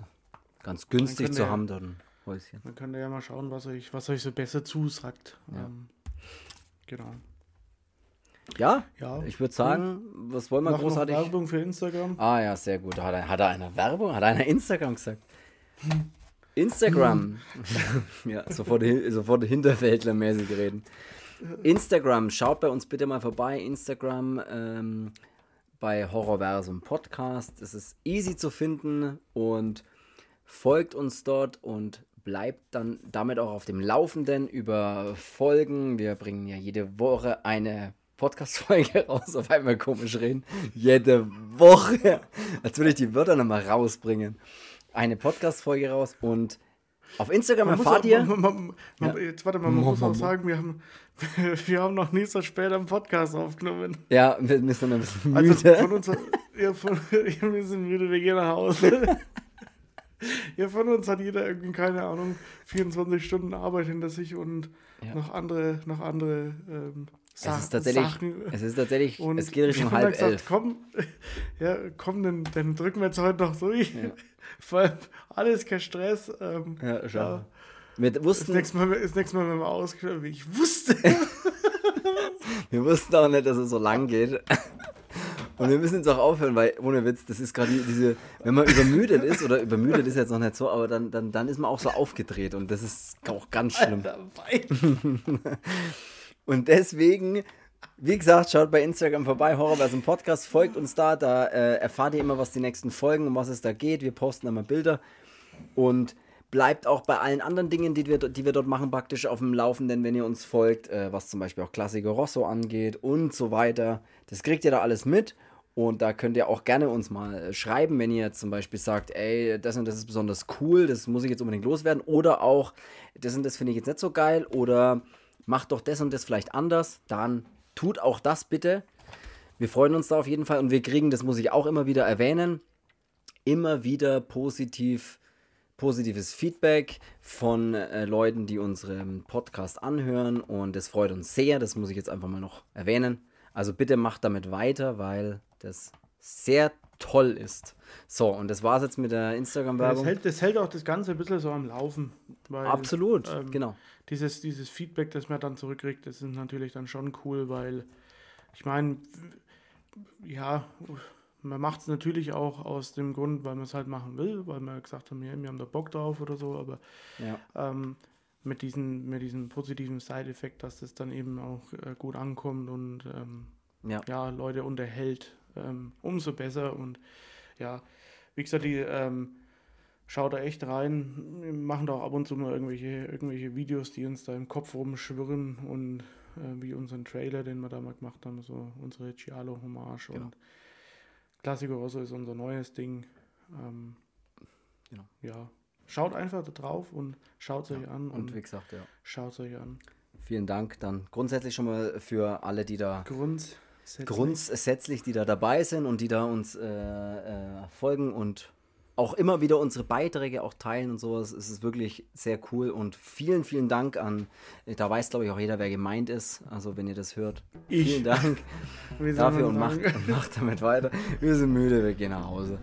ganz günstig zu haben dann. Häuschen. Dann könnt ihr ja mal schauen, was euch, was euch so besser zusagt. Ja. Ähm, genau. Ja, ja. ich würde sagen, was wollen wir Mach großartig? Werbung für Instagram. Ah ja, sehr gut. Hat, er, hat er eine Werbung? Hat er eine Instagram gesagt? Instagram. ja, sofort, sofort Hinterwäldler-mäßig reden. Instagram, schaut bei uns bitte mal vorbei. Instagram ähm, bei Horrorversum Podcast. Es ist easy zu finden und folgt uns dort und bleibt dann damit auch auf dem Laufenden über Folgen. Wir bringen ja jede Woche eine Podcast-Folge raus, auf einmal komisch reden. Jede Woche. Als würde ich die Wörter nochmal rausbringen. Eine Podcast-Folge raus und auf Instagram man erfahrt auch, ihr. Man, man, man, ja. Jetzt warte mal, man muss auch sagen, wir haben, wir haben noch nie so spät am Podcast aufgenommen. Ja, wir sind ein bisschen also müde. Also von uns, ja, von, wir sind müde, wir gehen nach Hause. Ja, von uns hat jeder irgendwie, keine Ahnung, 24 Stunden Arbeit hinter sich und ja. noch andere, noch andere ähm, Sa es ist tatsächlich, Sachen. Es ist tatsächlich, und es geht Richtung halb gesagt, elf. Komm, ja, komm, dann, dann drücken wir jetzt heute noch durch. Ja. Weil alles kein Stress. Ähm, ja, schau. Ja. Wir wussten, das nächste Mal, das nächste Mal wenn wir ausgeschrieben, ich wusste. wir wussten auch nicht, dass es so lang geht. Und wir müssen jetzt auch aufhören, weil, ohne Witz, das ist gerade diese, wenn man übermüdet ist, oder übermüdet ist jetzt noch nicht so, aber dann, dann, dann ist man auch so aufgedreht und das ist auch ganz schlimm. und deswegen, wie gesagt, schaut bei Instagram vorbei, Horrorversum Podcast, folgt uns da, da äh, erfahrt ihr immer, was die nächsten Folgen, um was es da geht. Wir posten immer Bilder und bleibt auch bei allen anderen Dingen, die wir, die wir dort machen, praktisch auf dem Laufenden, wenn ihr uns folgt, äh, was zum Beispiel auch Klassiker Rosso angeht und so weiter. Das kriegt ihr da alles mit. Und da könnt ihr auch gerne uns mal äh, schreiben, wenn ihr zum Beispiel sagt, ey, das und das ist besonders cool, das muss ich jetzt unbedingt loswerden. Oder auch, das und das finde ich jetzt nicht so geil. Oder macht doch das und das vielleicht anders. Dann tut auch das bitte. Wir freuen uns da auf jeden Fall und wir kriegen, das muss ich auch immer wieder erwähnen, immer wieder positiv, positives Feedback von äh, Leuten, die unseren Podcast anhören. Und das freut uns sehr. Das muss ich jetzt einfach mal noch erwähnen. Also bitte macht damit weiter, weil das sehr toll ist. So, und das war es jetzt mit der Instagram-Werbung. Das, das, hält, auch das Ganze ein bisschen so am Laufen. Weil, Absolut, ähm, genau. Dieses, dieses Feedback, das man dann zurückkriegt, das ist natürlich dann schon cool, weil ich meine, ja, man macht es natürlich auch aus dem Grund, weil man es halt machen will, weil man gesagt hat, wir, wir haben da Bock drauf oder so, aber ja. ähm, mit, diesen, mit diesem positiven Side-Effekt, dass das dann eben auch äh, gut ankommt und ähm, ja. ja. Leute unterhält, ähm, umso besser. Und ja, wie gesagt, die ähm, schaut da echt rein. Wir machen da auch ab und zu mal irgendwelche, irgendwelche Videos, die uns da im Kopf rumschwirren und äh, wie unseren Trailer, den wir da mal gemacht haben, so unsere Giallo-Hommage genau. und Klassiker Rosso ist unser neues Ding. Ähm, genau. Ja, schaut einfach da drauf und schaut es euch Ja, an. Und wie gesagt, ja. schaut es euch an. Vielen Dank dann grundsätzlich schon mal für alle, die da Grundsätzlich. Grundsätzlich, die da dabei sind und die da uns äh, äh, folgen und auch immer wieder unsere Beiträge auch teilen und sowas. Es ist wirklich sehr cool und vielen, vielen Dank an, da weiß glaube ich auch jeder, wer gemeint ist. Also wenn ihr das hört, Ich. vielen Dank dafür und macht, und macht damit weiter. Wir sind müde, wir gehen nach Hause.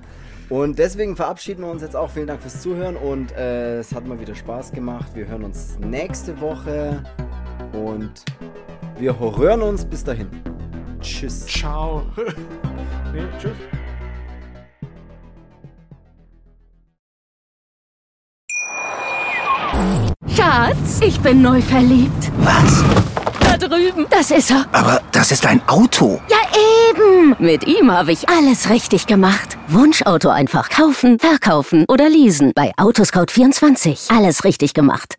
Und deswegen verabschieden wir uns jetzt auch. Vielen Dank fürs Zuhören und äh, es hat mal wieder Spaß gemacht. Wir hören uns nächste Woche und wir hören uns bis dahin. Tschüss. Ciao. nee, tschüss. Schatz, ich bin neu verliebt. Was? Da drüben. Das ist er. Aber das ist ein Auto. Ja, eben. Mit ihm habe ich alles richtig gemacht. Wunschauto einfach kaufen, verkaufen oder leasen. Bei Autoscout24. Alles richtig gemacht.